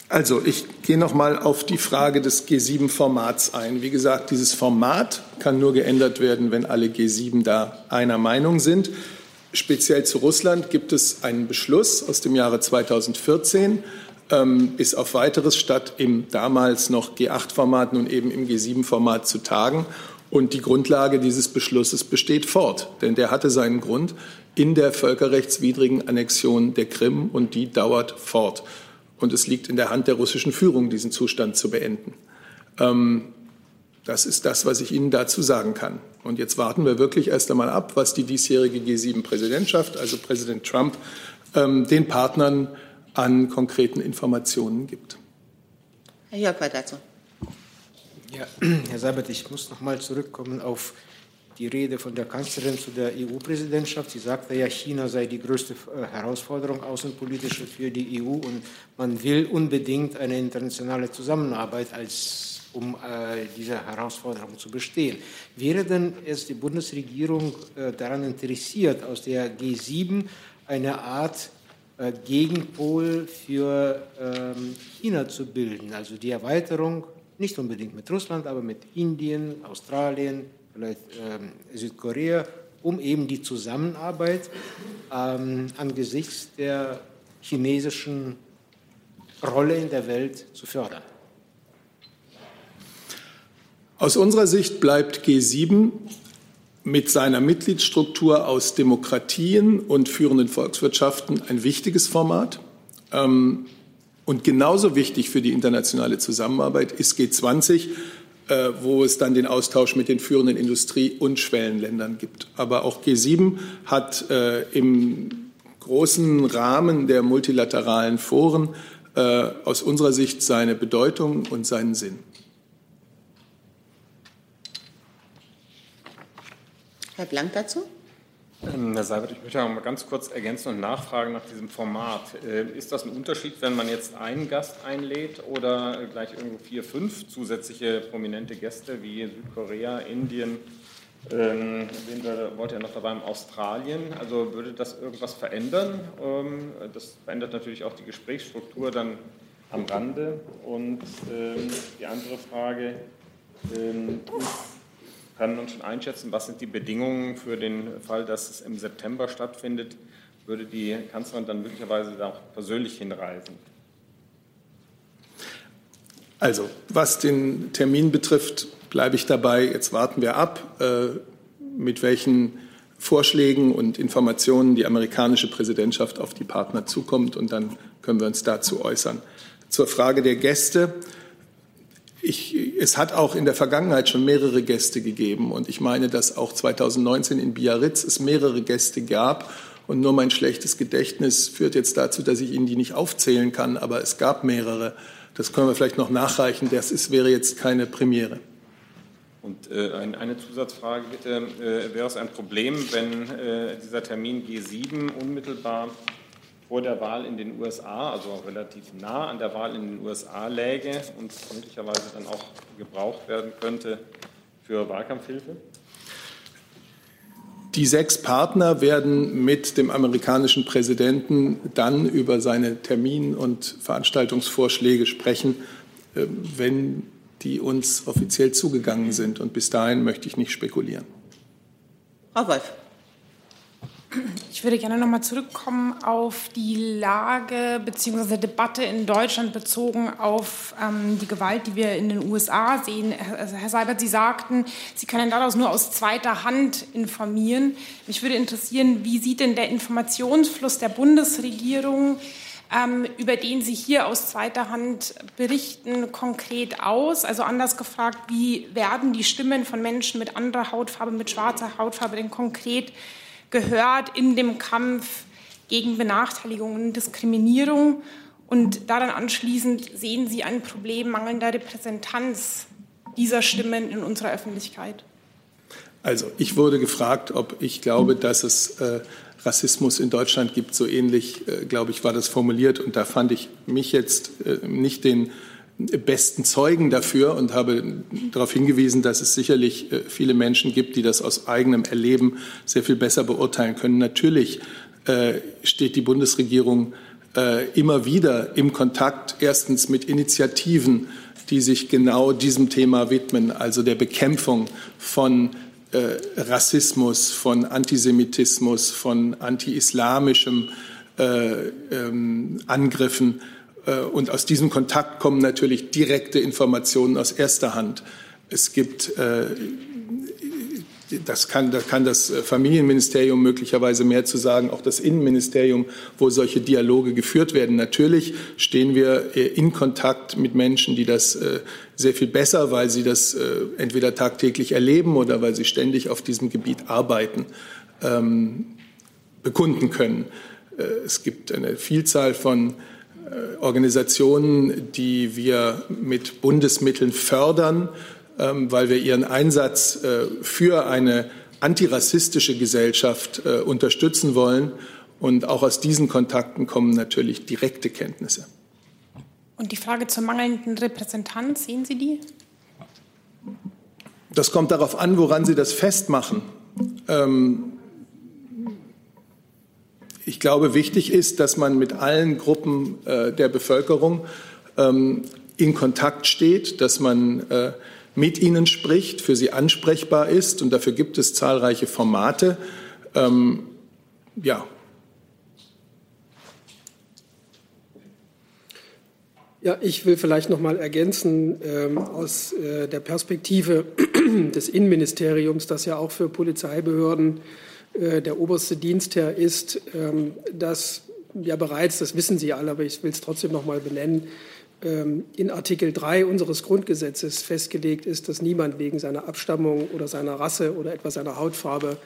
Also, ich gehe noch mal auf die Frage des G7-Formats ein. Wie gesagt, dieses Format kann nur geändert werden, wenn alle G7 da einer Meinung sind. Speziell zu Russland gibt es einen Beschluss aus dem Jahre 2014, ähm, bis auf weiteres statt im damals noch G8-Format nun eben im G7-Format zu tagen. Und die Grundlage dieses Beschlusses besteht fort, denn der hatte seinen Grund in der völkerrechtswidrigen Annexion der Krim und die dauert fort. Und es liegt in der Hand der russischen Führung, diesen Zustand zu beenden. Ähm, das ist das, was ich Ihnen dazu sagen kann. Und jetzt warten wir wirklich erst einmal ab, was die diesjährige G7-Präsidentschaft, also Präsident Trump, ähm, den Partnern an konkreten Informationen gibt. Herr Jörg, dazu. Ja, Herr Seibert, ich muss noch mal zurückkommen auf die Rede von der Kanzlerin zu der EU-Präsidentschaft. Sie sagte ja, China sei die größte äh, Herausforderung außenpolitische für die EU und man will unbedingt eine internationale Zusammenarbeit, als, um äh, diese Herausforderung zu bestehen. Wäre denn es die Bundesregierung äh, daran interessiert, aus der G7 eine Art äh, Gegenpol für ähm, China zu bilden, also die Erweiterung nicht unbedingt mit Russland, aber mit Indien, Australien, vielleicht ähm, Südkorea, um eben die Zusammenarbeit ähm, angesichts der chinesischen Rolle in der Welt zu fördern. Aus unserer Sicht bleibt G7 mit seiner Mitgliedsstruktur aus Demokratien und führenden Volkswirtschaften ein wichtiges Format. Ähm, Und genauso wichtig für die internationale Zusammenarbeit ist G20, äh, wo es dann den Austausch mit den führenden Industrie- und Schwellenländern gibt. Aber auch G7 hat äh, im großen Rahmen der multilateralen Foren äh, aus unserer Sicht seine Bedeutung und seinen Sinn. Herr Blank dazu? Ähm, Herr Seibert, ich möchte mal ganz kurz ergänzen und nachfragen nach diesem Format. Äh, ist das ein Unterschied, wenn man jetzt einen Gast einlädt oder gleich irgendwo vier, fünf zusätzliche prominente Gäste wie Südkorea, Indien, ähm, wen wollte ja noch dabei, Australien? Also würde das irgendwas verändern? Ähm, das verändert natürlich auch die Gesprächsstruktur dann am Rande. Und ähm, die andere Frage, ähm, kann man schon einschätzen, was sind die Bedingungen für den Fall, dass es im September stattfindet? Würde die Kanzlerin dann möglicherweise auch persönlich hinreisen? Also, was den Termin betrifft, bleibe ich dabei. Jetzt warten wir ab, äh, mit welchen Vorschlägen und Informationen die amerikanische Präsidentschaft auf die Partner zukommt, und dann können wir uns dazu äußern. Zur Frage der Gäste. Ich, es hat auch in der Vergangenheit schon mehrere Gäste gegeben und ich meine, dass auch 2019 in Biarritz es mehrere Gäste gab und nur mein schlechtes Gedächtnis führt jetzt dazu, dass ich Ihnen die nicht aufzählen kann, aber es gab mehrere. Das können wir vielleicht noch nachreichen. Das ist, wäre jetzt keine Premiere. Und äh, eine Zusatzfrage bitte. Äh, wäre es ein Problem, wenn äh, dieser Termin G7 unmittelbar vor der Wahl in den USA, also relativ nah an der Wahl in den USA läge und möglicherweise dann auch gebraucht werden könnte für Wahlkampfhilfe? Die sechs Partner werden mit dem amerikanischen Präsidenten dann über seine Termin- und Veranstaltungsvorschläge sprechen, äh, wenn die uns offiziell zugegangen sind. Und bis dahin möchte ich nicht spekulieren. Frau Wolf. Ich würde gerne noch mal zurückkommen auf die Lage bzw. Debatte in Deutschland bezogen auf ähm, die Gewalt, die wir in den USA sehen. Also Herr Seibert, Sie sagten, Sie können daraus nur aus zweiter Hand informieren. Mich würde interessieren, wie sieht denn der Informationsfluss der Bundesregierung ähm, über den Sie hier aus zweiter Hand berichten, konkret aus? Also anders gefragt, wie werden die Stimmen von Menschen mit anderer Hautfarbe, mit schwarzer Hautfarbe denn konkret gehört in dem Kampf gegen Benachteiligung und Diskriminierung. Und daran anschließend sehen Sie ein Problem mangelnder Repräsentanz dieser Stimmen in unserer Öffentlichkeit. Also ich wurde gefragt, ob ich glaube, dass es äh, Rassismus in Deutschland gibt. So ähnlich, äh, glaube ich, war das formuliert. Und da fand ich mich jetzt äh, nicht den besten Zeugen dafür und habe darauf hingewiesen, dass es sicherlich äh, viele Menschen gibt, die das aus eigenem Erleben sehr viel besser beurteilen können. Natürlich äh, steht die Bundesregierung äh, immer wieder im Kontakt erstens mit Initiativen, die sich genau diesem Thema widmen, also der Bekämpfung von Rassismus, von Antisemitismus, von anti-islamischem ähm, Angriffen und aus diesem Kontakt kommen natürlich direkte Informationen aus erster Hand. Es gibt, äh, das kann, da kann das Familienministerium möglicherweise mehr zu sagen, auch das Innenministerium, wo solche Dialoge geführt werden. Natürlich stehen wir äh, in Kontakt mit Menschen, die das sehr viel besser, weil sie das entweder tagtäglich erleben oder weil sie ständig auf diesem Gebiet arbeiten, ähm, bekunden können. Es gibt eine Vielzahl von äh, Organisationen, die wir mit Bundesmitteln fördern, ähm, weil wir ihren Einsatz äh, für eine antirassistische Gesellschaft äh, unterstützen wollen. Und auch aus diesen Kontakten kommen natürlich direkte Kenntnisse. Und die Frage zur mangelnden Repräsentanz, sehen Sie die? Das kommt darauf an, woran Sie das festmachen. Ähm, ich glaube, wichtig ist, dass man mit allen Gruppen äh, der Bevölkerung ähm, in Kontakt steht, dass man äh, mit ihnen spricht, für sie ansprechbar ist. Und dafür gibt es zahlreiche Formate. Ähm, ja. Ja, ich will vielleicht noch mal ergänzen ähm, aus äh, der Perspektive des Innenministeriums, das ja auch für Polizeibehörden der oberste Dienstherr ist, ähm, dass ja bereits, das wissen Sie alle, aber ich will es trotzdem noch mal benennen, ähm, in Artikel 3 unseres Grundgesetzes festgelegt ist, dass niemand wegen seiner Abstammung oder seiner Rasse oder etwa seiner Hautfarbe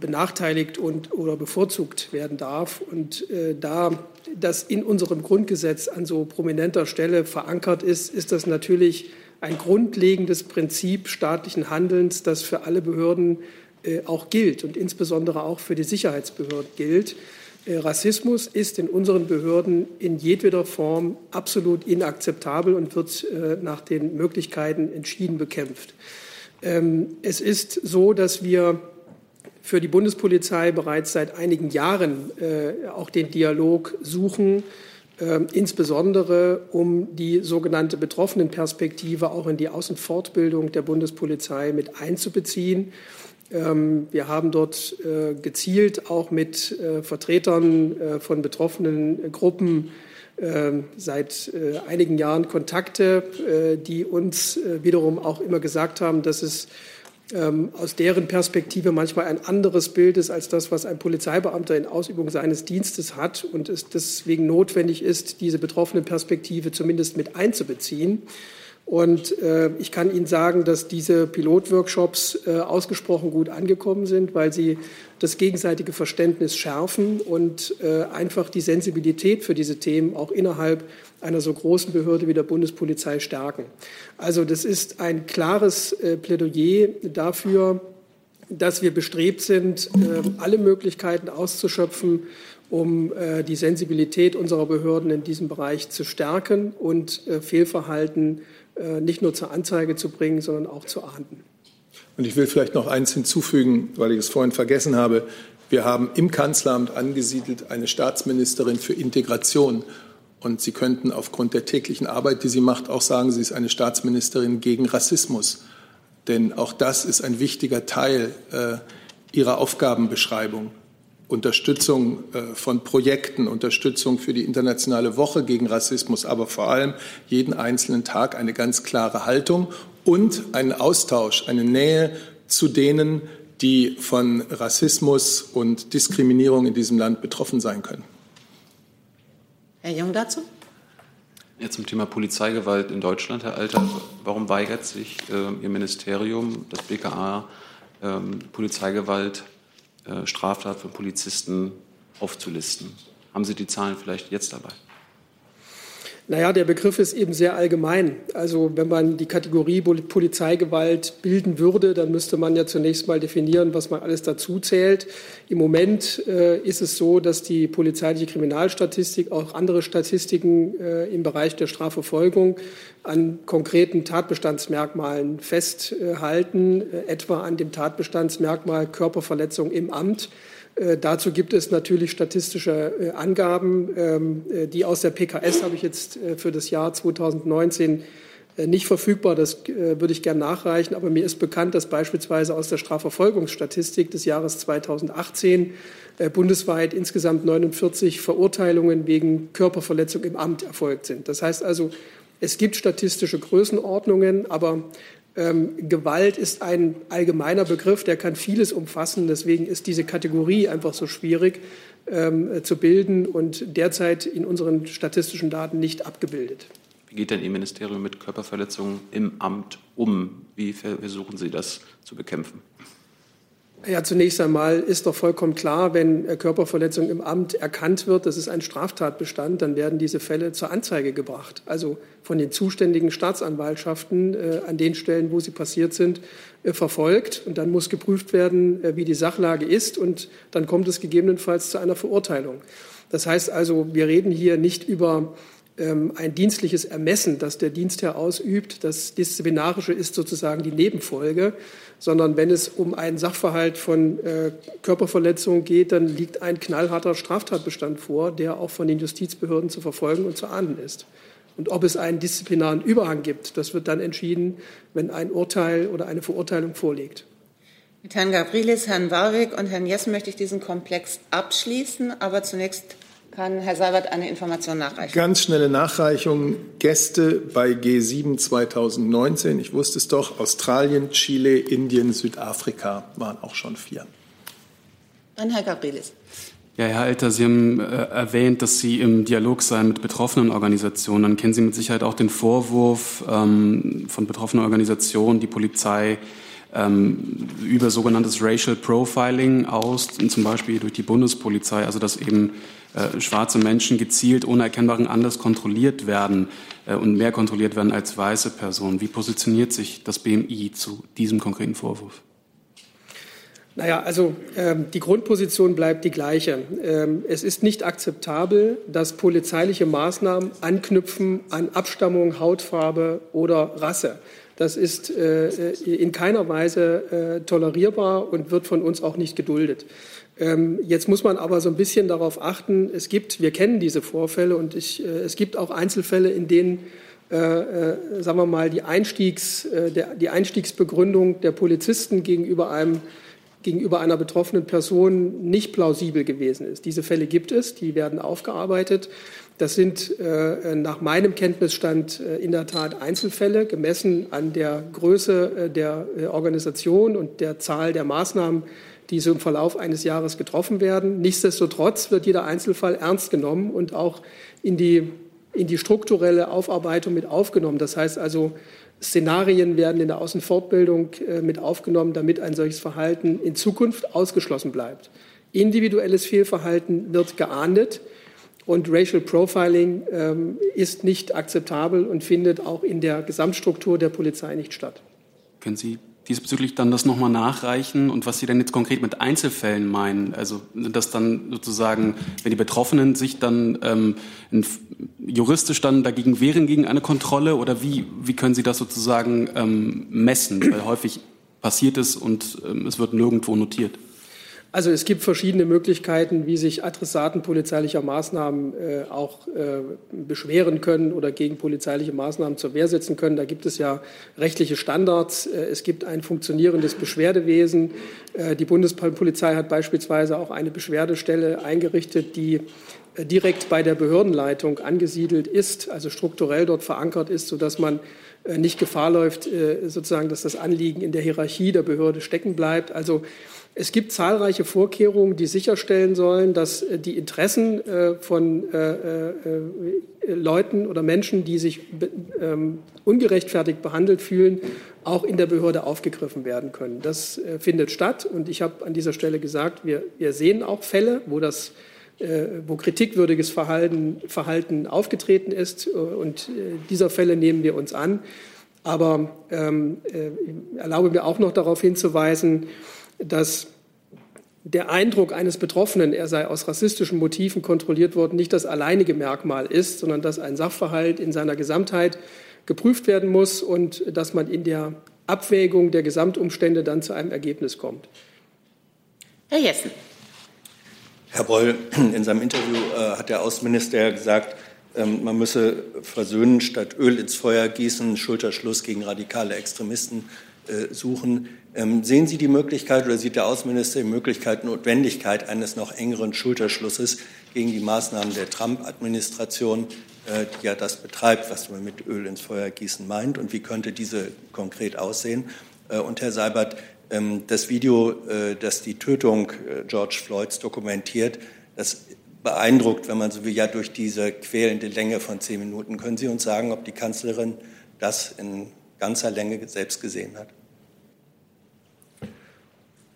benachteiligt und oder bevorzugt werden darf. Und äh, da das in unserem Grundgesetz an so prominenter Stelle verankert ist, ist das natürlich ein grundlegendes Prinzip staatlichen Handelns, das für alle Behörden äh, auch gilt und insbesondere auch für die Sicherheitsbehörden gilt. Äh, Rassismus ist in unseren Behörden in jedweder Form absolut inakzeptabel und wird äh, nach den Möglichkeiten entschieden bekämpft. Ähm, es ist so, dass wir für die Bundespolizei bereits seit einigen Jahren auch den Dialog suchen, insbesondere um die sogenannte Betroffenenperspektive auch in die Außenfortbildung der Bundespolizei mit einzubeziehen. Ähm, wir haben dort äh, gezielt auch mit äh, Vertretern äh, von betroffenen Gruppen ähm, seit einigen Jahren Kontakte, die uns wiederum auch immer gesagt haben, dass es ähm, aus deren Perspektive manchmal ein anderes Bild ist als das, was ein Polizeibeamter in Ausübung seines Dienstes hat und es deswegen notwendig ist, diese betroffene Perspektive zumindest mit einzubeziehen. Und äh, ich kann Ihnen sagen, dass diese Pilotworkshops äh, ausgesprochen gut angekommen sind, weil sie das gegenseitige Verständnis schärfen und äh, einfach die Sensibilität für diese Themen auch innerhalb einer so großen Behörde wie der Bundespolizei stärken. Also das ist ein klares äh, Plädoyer dafür, dass wir bestrebt sind, äh, alle Möglichkeiten auszuschöpfen, um äh, die Sensibilität unserer Behörden in diesem Bereich zu stärken und Fehlverhalten äh, nicht nur zur Anzeige zu bringen, sondern auch zu ahnden. Und ich will vielleicht noch eins hinzufügen, weil ich es vorhin vergessen habe. Wir haben im Kanzleramt angesiedelt eine Staatsministerin für Integration. Und Sie könnten aufgrund der täglichen Arbeit, die sie macht, auch sagen, sie ist eine Staatsministerin gegen Rassismus. Denn auch das ist ein wichtiger Teil äh, ihrer Aufgabenbeschreibung. Unterstützung äh, von Projekten, Unterstützung für die internationale Woche gegen Rassismus, aber vor allem jeden einzelnen Tag eine ganz klare Haltung und einen Austausch, eine Nähe zu denen, die von Rassismus und Diskriminierung in diesem Land betroffen sein können. Herr Jung dazu? Ja, zum Thema Polizeigewalt in Deutschland, Herr Alter. Warum weigert sich äh, Ihr Ministerium, das BKA, äh, Polizeigewalt Straftat für Polizisten aufzulisten. Haben Sie die Zahlen vielleicht jetzt dabei? Naja, der Begriff ist eben sehr allgemein. Also wenn man die Kategorie Polizeigewalt bilden würde, dann müsste man ja zunächst mal definieren, was man alles dazu zählt. Im Moment äh, ist es so, dass die polizeiliche Kriminalstatistik auch andere Statistiken äh, im Bereich der Strafverfolgung an konkreten Tatbestandsmerkmalen festhalten, äh, etwa an dem Tatbestandsmerkmal Körperverletzung im Amt. Äh, dazu gibt es natürlich statistische äh, Angaben, ähm, äh, die aus der PKS habe ich jetzt für das Jahr 2019 nicht verfügbar. Das würde ich gerne nachreichen. Aber mir ist bekannt, dass beispielsweise aus der Strafverfolgungsstatistik des Jahres 2018 bundesweit insgesamt 49 Verurteilungen wegen Körperverletzung im Amt erfolgt sind. Das heißt also, es gibt statistische Größenordnungen, aber ähm, Gewalt ist ein allgemeiner Begriff, der kann vieles umfassen. Deswegen ist diese Kategorie einfach so schwierig ähm, zu bilden und derzeit in unseren statistischen Daten nicht abgebildet. Wie geht denn Ihr Ministerium mit Körperverletzungen im Amt um? Wie versuchen Sie das zu bekämpfen? Ja, zunächst einmal ist doch vollkommen klar, wenn äh, Körperverletzung im Amt erkannt wird, das ist ein Straftatbestand, dann werden diese Fälle zur Anzeige gebracht. Also von den zuständigen Staatsanwaltschaften äh, an den Stellen, wo sie passiert sind, äh, verfolgt. Und dann muss geprüft werden, äh, wie die Sachlage ist. Und dann kommt es gegebenenfalls zu einer Verurteilung. Das heißt also, wir reden hier nicht über ein dienstliches Ermessen, das der Dienstherr ausübt. Das Disziplinarische ist sozusagen die Nebenfolge sondern wenn es um einen Sachverhalt von äh, Körperverletzung geht, dann liegt ein knallharter Straftatbestand vor, der auch von den Justizbehörden zu verfolgen und zu ahnden ist. Und ob es einen disziplinaren Überhang gibt, das wird dann entschieden, wenn ein Urteil oder eine Verurteilung vorliegt. Mit Herrn Gabrilis, Herrn Warwick und Herrn Jessen möchte ich diesen Komplex abschließen, aber zunächst kann Herr Seibert eine Information nachreichen? Ganz schnelle Nachreichung. Gäste bei G7 2019. Ich wusste es doch. Australien, Chile, Indien, Südafrika waren auch schon vier. Dann Herr Gabrielis. Ja, Herr Alter, Sie haben äh, erwähnt, dass Sie im Dialog seien mit betroffenen Organisationen. Dann kennen Sie mit Sicherheit auch den Vorwurf ähm, von betroffenen Organisationen, die Polizei ähm, über sogenanntes Racial Profiling aus, zum Beispiel durch die Bundespolizei, also dass eben äh, schwarze Menschen gezielt ohne erkennbaren Anlass kontrolliert werden äh, und mehr kontrolliert werden als weiße Personen. Wie positioniert sich das BMI zu diesem konkreten Vorwurf? Naja, also ähm, die Grundposition bleibt die gleiche. Ähm, es ist nicht akzeptabel, dass polizeiliche Maßnahmen anknüpfen an Abstammung, Hautfarbe oder Rasse. Das ist äh, in keiner Weise äh, tolerierbar und wird von uns auch nicht geduldet. Ähm, jetzt muss man aber so ein bisschen darauf achten, es gibt, wir kennen diese Vorfälle und ich, äh, es gibt auch Einzelfälle, in denen äh, äh, sagen wir mal, die, Einstiegs, äh, der, die Einstiegsbegründung der Polizisten gegenüber einem gegenüber einer betroffenen Person nicht plausibel gewesen ist. Diese Fälle gibt es, die werden aufgearbeitet. Das sind äh, nach meinem Kenntnisstand äh, in der Tat Einzelfälle, gemessen an der Größe äh, der Organisation und der Zahl der Maßnahmen, die so im Verlauf eines Jahres getroffen werden. Nichtsdestotrotz wird jeder Einzelfall ernst genommen und auch in die, in die strukturelle Aufarbeitung mit aufgenommen. Das heißt also, Szenarien werden in der Außenfortbildung mit aufgenommen, damit ein solches Verhalten in Zukunft ausgeschlossen bleibt. Individuelles Fehlverhalten wird geahndet und Racial Profiling ähm, ist nicht akzeptabel und findet auch in der Gesamtstruktur der Polizei nicht statt. Können Sie diesbezüglich dann das nochmal nachreichen und was Sie denn jetzt konkret mit Einzelfällen meinen? Also sind das dann sozusagen, wenn die Betroffenen sich dann ähm, juristisch dann dagegen wehren gegen eine Kontrolle oder wie, wie können Sie das sozusagen ähm, messen? Weil häufig passiert es und ähm, es wird nirgendwo notiert. Also es gibt verschiedene Möglichkeiten, wie sich Adressaten polizeilicher Maßnahmen äh, auch äh, beschweren können oder gegen polizeiliche Maßnahmen zur Wehr setzen können. Da gibt es ja rechtliche Standards. Äh, es gibt ein funktionierendes Beschwerdewesen. Äh, die Bundespolizei hat beispielsweise auch eine Beschwerdestelle eingerichtet, die äh, direkt bei der Behördenleitung angesiedelt ist, also strukturell dort verankert ist, sodass man nicht Gefahr läuft, sozusagen, dass das Anliegen in der Hierarchie der Behörde stecken bleibt. Also es gibt zahlreiche Vorkehrungen, die sicherstellen sollen, dass äh, die Interessen äh, von äh, Leuten oder Menschen, die sich ähm, ungerechtfertigt behandelt fühlen, auch in der Behörde aufgegriffen werden können. Das findet statt und ich habe an dieser Stelle gesagt, wir, wir sehen auch Fälle, wo das wo kritikwürdiges Verhalten, Verhalten aufgetreten ist. Und dieser Fälle nehmen wir uns an. Aber ähm, äh, erlaube mir auch noch darauf hinzuweisen, dass der Eindruck eines Betroffenen, er sei aus rassistischen Motiven kontrolliert worden, nicht das alleinige Merkmal ist, sondern dass ein Sachverhalt in seiner Gesamtheit geprüft werden muss und dass man in der Abwägung der Gesamtumstände dann zu einem Ergebnis kommt. Herr Jessen. Herr Breul, in seinem Interview äh, hat der Außenminister gesagt, ähm, man müsse versöhnen statt Öl ins Feuer gießen, Schulterschluss gegen radikale Extremisten äh, suchen. Ähm, sehen Sie die Möglichkeit oder sieht der Außenminister die Möglichkeit, Notwendigkeit eines noch engeren Schulterschlusses gegen die Maßnahmen der Trump-Administration, äh, die ja das betreibt, was man mit Öl ins Feuer gießen meint? Und wie könnte diese konkret aussehen? Äh, und Herr Seibert, ähm, das Video, äh, das die Tötung George Floyds dokumentiert, das beeindruckt, wenn man so will, ja durch diese quälende Länge von zehn Minuten. Können Sie uns sagen, ob die Kanzlerin das in ganzer Länge selbst gesehen hat?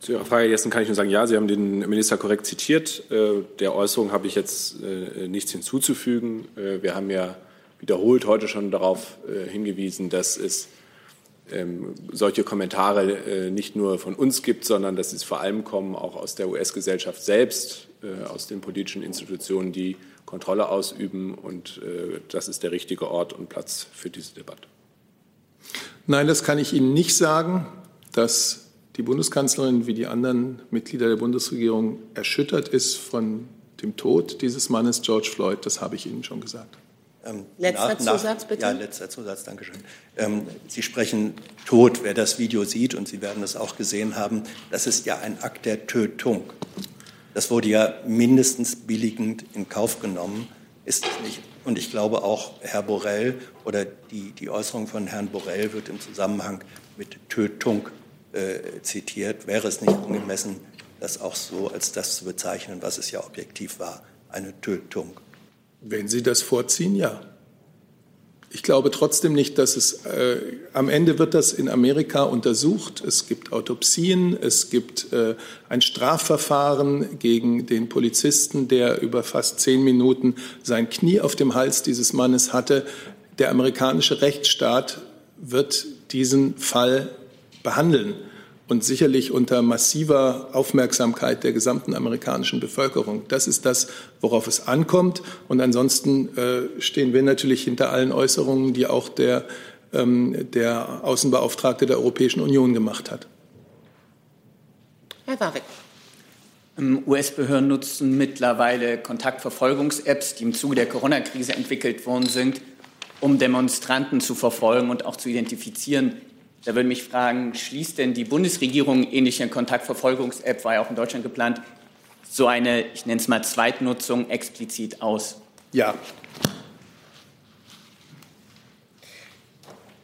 Zu Ihrer Frage, Jessen, kann ich nur sagen, ja, Sie haben den Minister korrekt zitiert. Äh, der Äußerung habe ich jetzt äh, nichts hinzuzufügen. Äh, wir haben ja wiederholt heute schon darauf hingewiesen, dass es ähm, solche Kommentare nicht nur von uns gibt, sondern dass sie vor allem kommen auch aus der US-Gesellschaft selbst, aus den politischen Institutionen, die Kontrolle ausüben. Und das ist der richtige Ort und Platz für diese Debatte. Nein, das kann ich Ihnen nicht sagen. Das die Bundeskanzlerin wie die anderen Mitglieder der Bundesregierung erschüttert ist von dem Tod dieses Mannes George Floyd, das habe ich Ihnen schon gesagt. Ähm, letzter nach, Zusatz, bitte. Ja, letzter Zusatz, danke schön. Ähm, Sie sprechen Tod. Wer das Video sieht, und Sie werden es auch gesehen haben, das ist ja ein Akt der Tötung. Das wurde ja mindestens billigend in Kauf genommen, ist es nicht. Und ich glaube auch Herr Borrell oder die, die Äußerung von Herrn Borrell wird im Zusammenhang mit Tötung äh, zitiert. Wäre es nicht angemessen, das auch so als das zu bezeichnen, was es ja objektiv war, eine Tötung. Wenn Sie das vorziehen, ja. Ich glaube trotzdem nicht, dass es äh, am Ende wird das in Amerika untersucht. Es gibt Autopsien, es gibt äh, ein Strafverfahren gegen den Polizisten, der über fast zehn Minuten sein Knie auf dem Hals dieses Mannes hatte. Der amerikanische Rechtsstaat wird diesen Fall behandeln und sicherlich unter massiver Aufmerksamkeit der gesamten amerikanischen Bevölkerung. Das ist das, worauf es ankommt. Und ansonsten äh, stehen wir natürlich hinter allen Äußerungen, die auch der, ähm, der Außenbeauftragte der Europäischen Union gemacht hat. Herr Warwick. Ähm, US-Behörden nutzen mittlerweile Kontaktverfolgungs-Apps, die im Zuge der Corona-Krise entwickelt worden sind, um Demonstranten zu verfolgen und auch zu identifizieren. Da würde mich fragen, schließt denn die Bundesregierung ähnliche Kontaktverfolgungs-App, war ja auch in Deutschland geplant, so eine, ich nenne es mal Zweitnutzung explizit aus? Ja.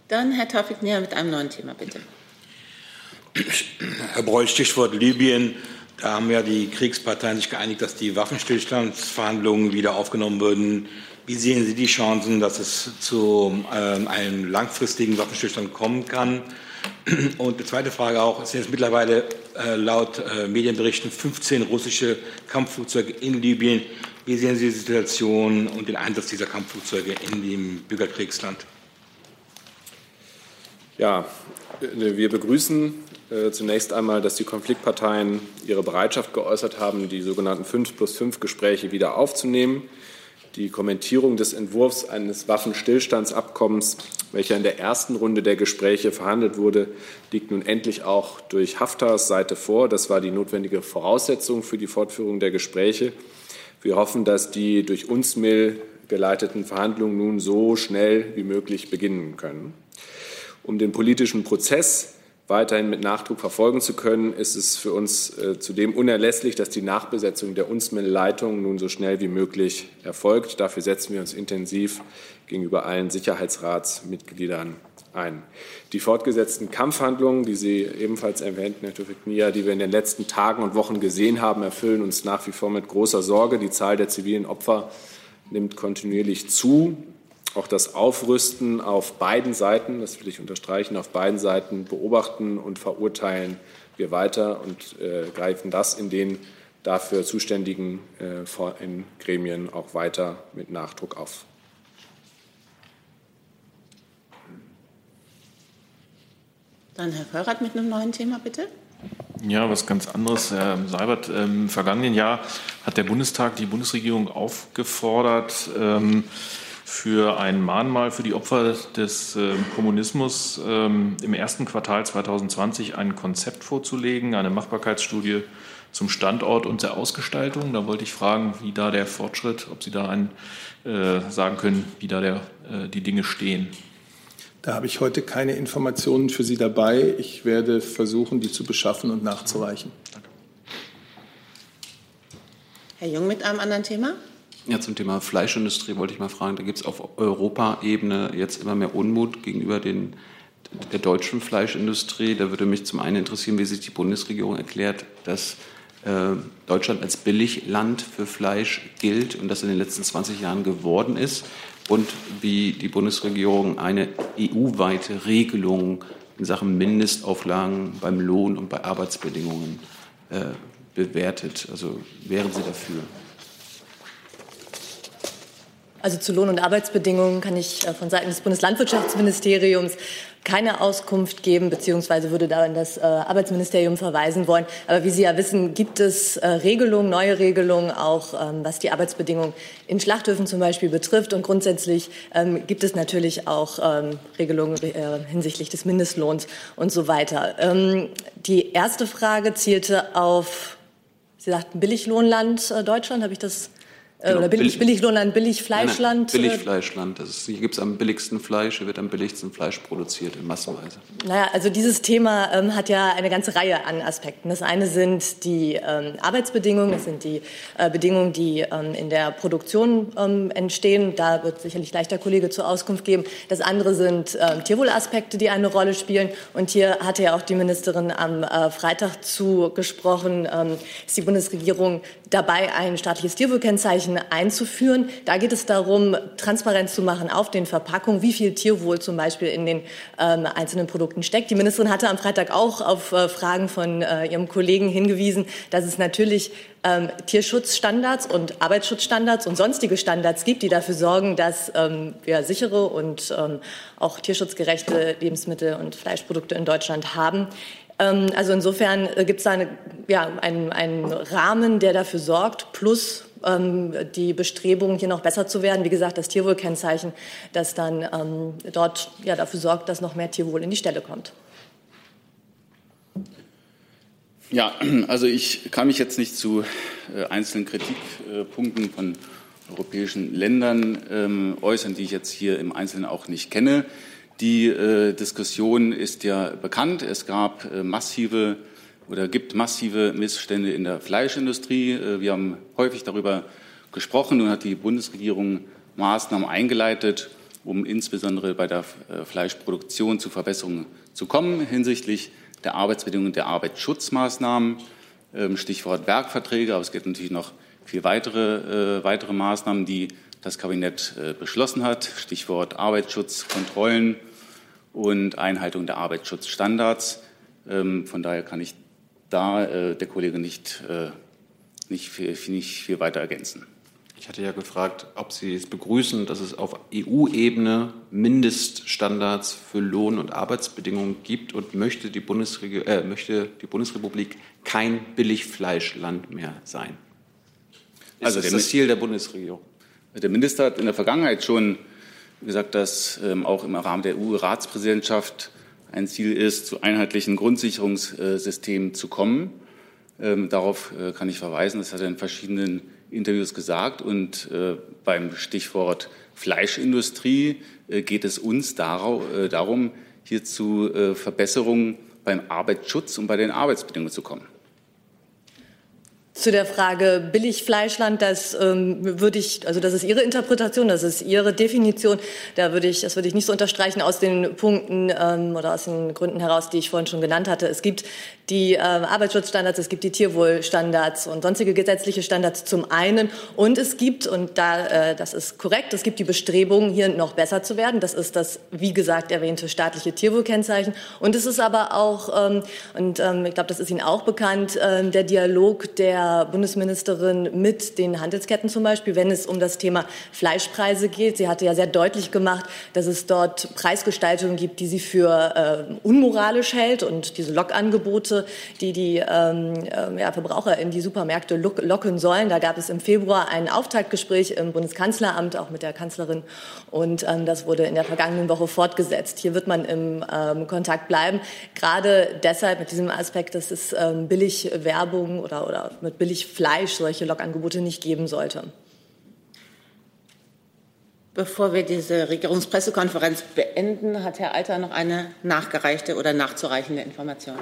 Dann Herr Taufik Näher mit einem neuen Thema, bitte. Herr Breul, Stichwort Libyen. Da haben ja die Kriegsparteien sich geeinigt, dass die Waffenstillstandsverhandlungen wieder aufgenommen würden. Wie sehen Sie die Chancen, dass es zu ähm, einem langfristigen Waffenstillstand kommen kann? Und die zweite Frage auch, es sind jetzt mittlerweile äh, laut äh, Medienberichten 15 russische Kampfflugzeuge in Libyen. Wie sehen Sie die Situation und den Einsatz dieser Kampfflugzeuge in dem Bürgerkriegsland? Ja, äh, wir begrüßen äh, zunächst einmal, dass die Konfliktparteien ihre Bereitschaft geäußert haben, die sogenannten 5 plus 5 Gespräche wieder aufzunehmen. Die Kommentierung des Entwurfs eines Waffenstillstandsabkommens, welcher in der ersten Runde der Gespräche verhandelt wurde, liegt nun endlich auch durch Haftars Seite vor. Das war die notwendige Voraussetzung für die Fortführung der Gespräche. Wir hoffen, dass die durch uns Mill geleiteten Verhandlungen nun so schnell wie möglich beginnen können. Um den politischen Prozess weiterhin mit Nachdruck verfolgen zu können, ist es für uns äh, zudem unerlässlich, dass die Nachbesetzung der UNSMIL-Leitung nun so schnell wie möglich erfolgt. Dafür setzen wir uns intensiv gegenüber allen Sicherheitsratsmitgliedern ein. Die fortgesetzten Kampfhandlungen, die Sie ebenfalls erwähnten, Herr Tufik-Nia, die wir in den letzten Tagen und Wochen gesehen haben, erfüllen uns nach wie vor mit großer Sorge. Die Zahl der zivilen Opfer nimmt kontinuierlich zu. Auch das Aufrüsten auf beiden Seiten, das will ich unterstreichen, auf beiden Seiten beobachten und verurteilen wir weiter und äh, greifen das in den dafür zuständigen äh, in Gremien auch weiter mit Nachdruck auf. Dann Herr Feurath mit einem neuen Thema, bitte. Ja, was ganz anderes. Herr Seibert, im vergangenen Jahr hat der Bundestag die Bundesregierung aufgefordert, ähm, für ein Mahnmal für die Opfer des äh, Kommunismus ähm, im ersten Quartal 2020 ein Konzept vorzulegen, eine Machbarkeitsstudie zum Standort und der Ausgestaltung. Da wollte ich fragen, wie da der Fortschritt, ob Sie da einen, äh, sagen können, wie da der, äh, die Dinge stehen. Da habe ich heute keine Informationen für Sie dabei. Ich werde versuchen, die zu beschaffen und nachzureichen. Danke. Herr Jung mit einem anderen Thema? Ja, zum Thema Fleischindustrie wollte ich mal fragen. Da gibt es auf Europaebene jetzt immer mehr Unmut gegenüber den, der deutschen Fleischindustrie. Da würde mich zum einen interessieren, wie sich die Bundesregierung erklärt, dass äh, Deutschland als Billigland für Fleisch gilt und das in den letzten 20 Jahren geworden ist und wie die Bundesregierung eine EU-weite Regelung in Sachen Mindestauflagen beim Lohn und bei Arbeitsbedingungen äh, bewertet. Also wären Sie dafür? Also zu Lohn- und Arbeitsbedingungen kann ich äh, von Seiten des Bundeslandwirtschaftsministeriums keine Auskunft geben, beziehungsweise würde da in das äh, Arbeitsministerium verweisen wollen. Aber wie Sie ja wissen, gibt es äh, Regelungen, neue Regelungen, auch ähm, was die Arbeitsbedingungen in Schlachthöfen zum Beispiel betrifft. Und grundsätzlich ähm, gibt es natürlich auch ähm, Regelungen hinsichtlich des Mindestlohns und so weiter. Die erste Frage zielte auf, Sie sagten Billiglohnland Deutschland, habe ich das genau, oder billig, Billiglohnland, Billigfleischland? Nein, nein, Billigfleischland. Das ist, hier gibt es am billigsten Fleisch, hier wird am billigsten Fleisch produziert in Massenweise. Naja, also dieses Thema ähm, hat ja eine ganze Reihe an Aspekten. Das eine sind die ähm, Arbeitsbedingungen, das sind die äh, Bedingungen, die ähm, in der Produktion ähm, entstehen. Da wird sicherlich gleich der Kollege zur Auskunft geben. Das andere sind ähm, Tierwohlaspekte, die eine Rolle spielen. Und hier hatte ja auch die Ministerin am äh, Freitag zugesprochen, ähm, ist die Bundesregierung dabei, ein staatliches Tierwohlkennzeichen einzuführen. Da geht es darum, Transparenz zu machen auf den Verpackungen, wie viel Tierwohl zum Beispiel in den ähm, einzelnen Produkten steckt. Die Ministerin hatte am Freitag auch auf äh, Fragen von äh, ihrem Kollegen hingewiesen, dass es natürlich ähm, Tierschutzstandards und Arbeitsschutzstandards und sonstige Standards gibt, die dafür sorgen, dass ähm, wir sichere und ähm, auch tierschutzgerechte Lebensmittel und Fleischprodukte in Deutschland haben. Ähm, also insofern äh, gibt es da eine, ja, einen, einen Rahmen, der dafür sorgt, plus ähm, die Bestrebungen, hier noch besser zu werden. Wie gesagt, das Tierwohlkennzeichen, das dann ähm, dort ja, dafür sorgt, dass noch mehr Tierwohl in die Stelle kommt. Ja, also ich kann mich jetzt nicht zu äh, einzelnen Kritikpunkten von europäischen Ländern ähm, äußern, die ich jetzt hier im Einzelnen auch nicht kenne. Die äh, Diskussion ist ja bekannt. Es gab äh, massive oder gibt massive Missstände in der Fleischindustrie. Äh, wir haben häufig darüber gesprochen. Nun hat die Bundesregierung Maßnahmen eingeleitet, um insbesondere bei der äh, Fleischproduktion zu Verbesserungen zu kommen hinsichtlich der Arbeitsbedingungen, der Arbeitsschutzmaßnahmen. Ähm, Stichwort Werkverträge, aber es gibt natürlich noch viel weitere, äh, weitere Maßnahmen, die das Kabinett beschlossen hat. Stichwort Arbeitsschutz, Kontrollen und Einhaltung der Arbeitsschutzstandards. Ähm, von daher kann ich da äh, der Kollege nicht, äh, nicht, viel, nicht viel weiter ergänzen. Ich hatte ja gefragt, ob Sie es begrüßen, dass es auf EU-Ebene Mindeststandards für Lohn- und Arbeitsbedingungen gibt und möchte die, äh, möchte die Bundesrepublik kein Billigfleischland mehr sein. Ist also das, das Ziel der Bundesregierung? Der Minister hat in der Vergangenheit schon gesagt, dass ähm, auch im Rahmen der EU-Ratspräsidentschaft ein Ziel ist, zu einheitlichen Grundsicherungssystemen zu kommen. Ähm, darauf äh, kann ich verweisen. Das hat er in verschiedenen Interviews gesagt. Und äh, beim Stichwort Fleischindustrie äh, geht es uns darauf, äh, darum, hier zu äh, Verbesserungen beim Arbeitsschutz und bei den Arbeitsbedingungen zu kommen. Zu der Frage Billigfleischland, das ähm, würde ich, also das ist Ihre Interpretation, das ist Ihre Definition. Da würde ich, das würde ich nicht so unterstreichen aus den Punkten ähm, oder aus den Gründen heraus, die ich vorhin schon genannt hatte. Es gibt die äh, Arbeitsschutzstandards, es gibt die Tierwohlstandards und sonstige gesetzliche Standards zum einen. Und es gibt, und da, äh, das ist korrekt, es gibt die Bestrebungen, hier noch besser zu werden. Das ist das, wie gesagt, erwähnte staatliche Tierwohlkennzeichen. Und es ist aber auch, ähm, und ähm, ich glaube, das ist Ihnen auch bekannt, äh, der Dialog der Bundesministerin mit den Handelsketten zum Beispiel, wenn es um das Thema Fleischpreise geht. Sie hatte ja sehr deutlich gemacht, dass es dort Preisgestaltungen gibt, die sie für äh, unmoralisch hält und diese Lockangebote die die ähm, äh, ja, Verbraucher in die Supermärkte locken sollen. Da gab es im Februar ein Auftaktgespräch im Bundeskanzleramt, auch mit der Kanzlerin. Und ähm, das wurde in der vergangenen Woche fortgesetzt. Hier wird man im ähm, Kontakt bleiben. Gerade deshalb mit diesem Aspekt, dass es ähm, billig Werbung oder, oder mit billig Fleisch solche Lockangebote nicht geben sollte. Bevor wir diese Regierungspressekonferenz beenden, hat Herr Alter noch eine nachgereichte oder nachzureichende Information.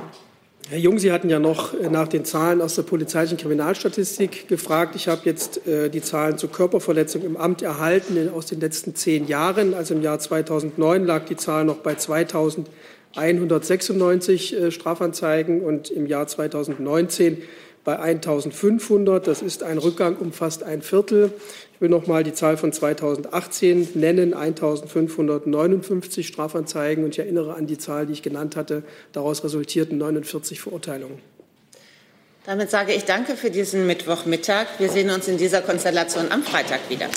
Herr Jung, Sie hatten ja noch äh, nach den Zahlen aus der polizeilichen Kriminalstatistik gefragt. Ich habe jetzt äh, die Zahlen zur Körperverletzung im Amt erhalten in, aus den letzten zehn Jahren. Also im Jahr 2009 lag die Zahl noch bei 2196 äh, Strafanzeigen und im Jahr 2019 bei 1500. Das ist ein Rückgang um fast ein Viertel. Ich will noch mal die Zahl von 2018 nennen, 1559 Strafanzeigen. Und ich erinnere an die Zahl, die ich genannt hatte. Daraus resultierten 49 Verurteilungen. Damit sage ich Danke für diesen Mittwochmittag. Wir sehen uns in dieser Konstellation am Freitag wieder.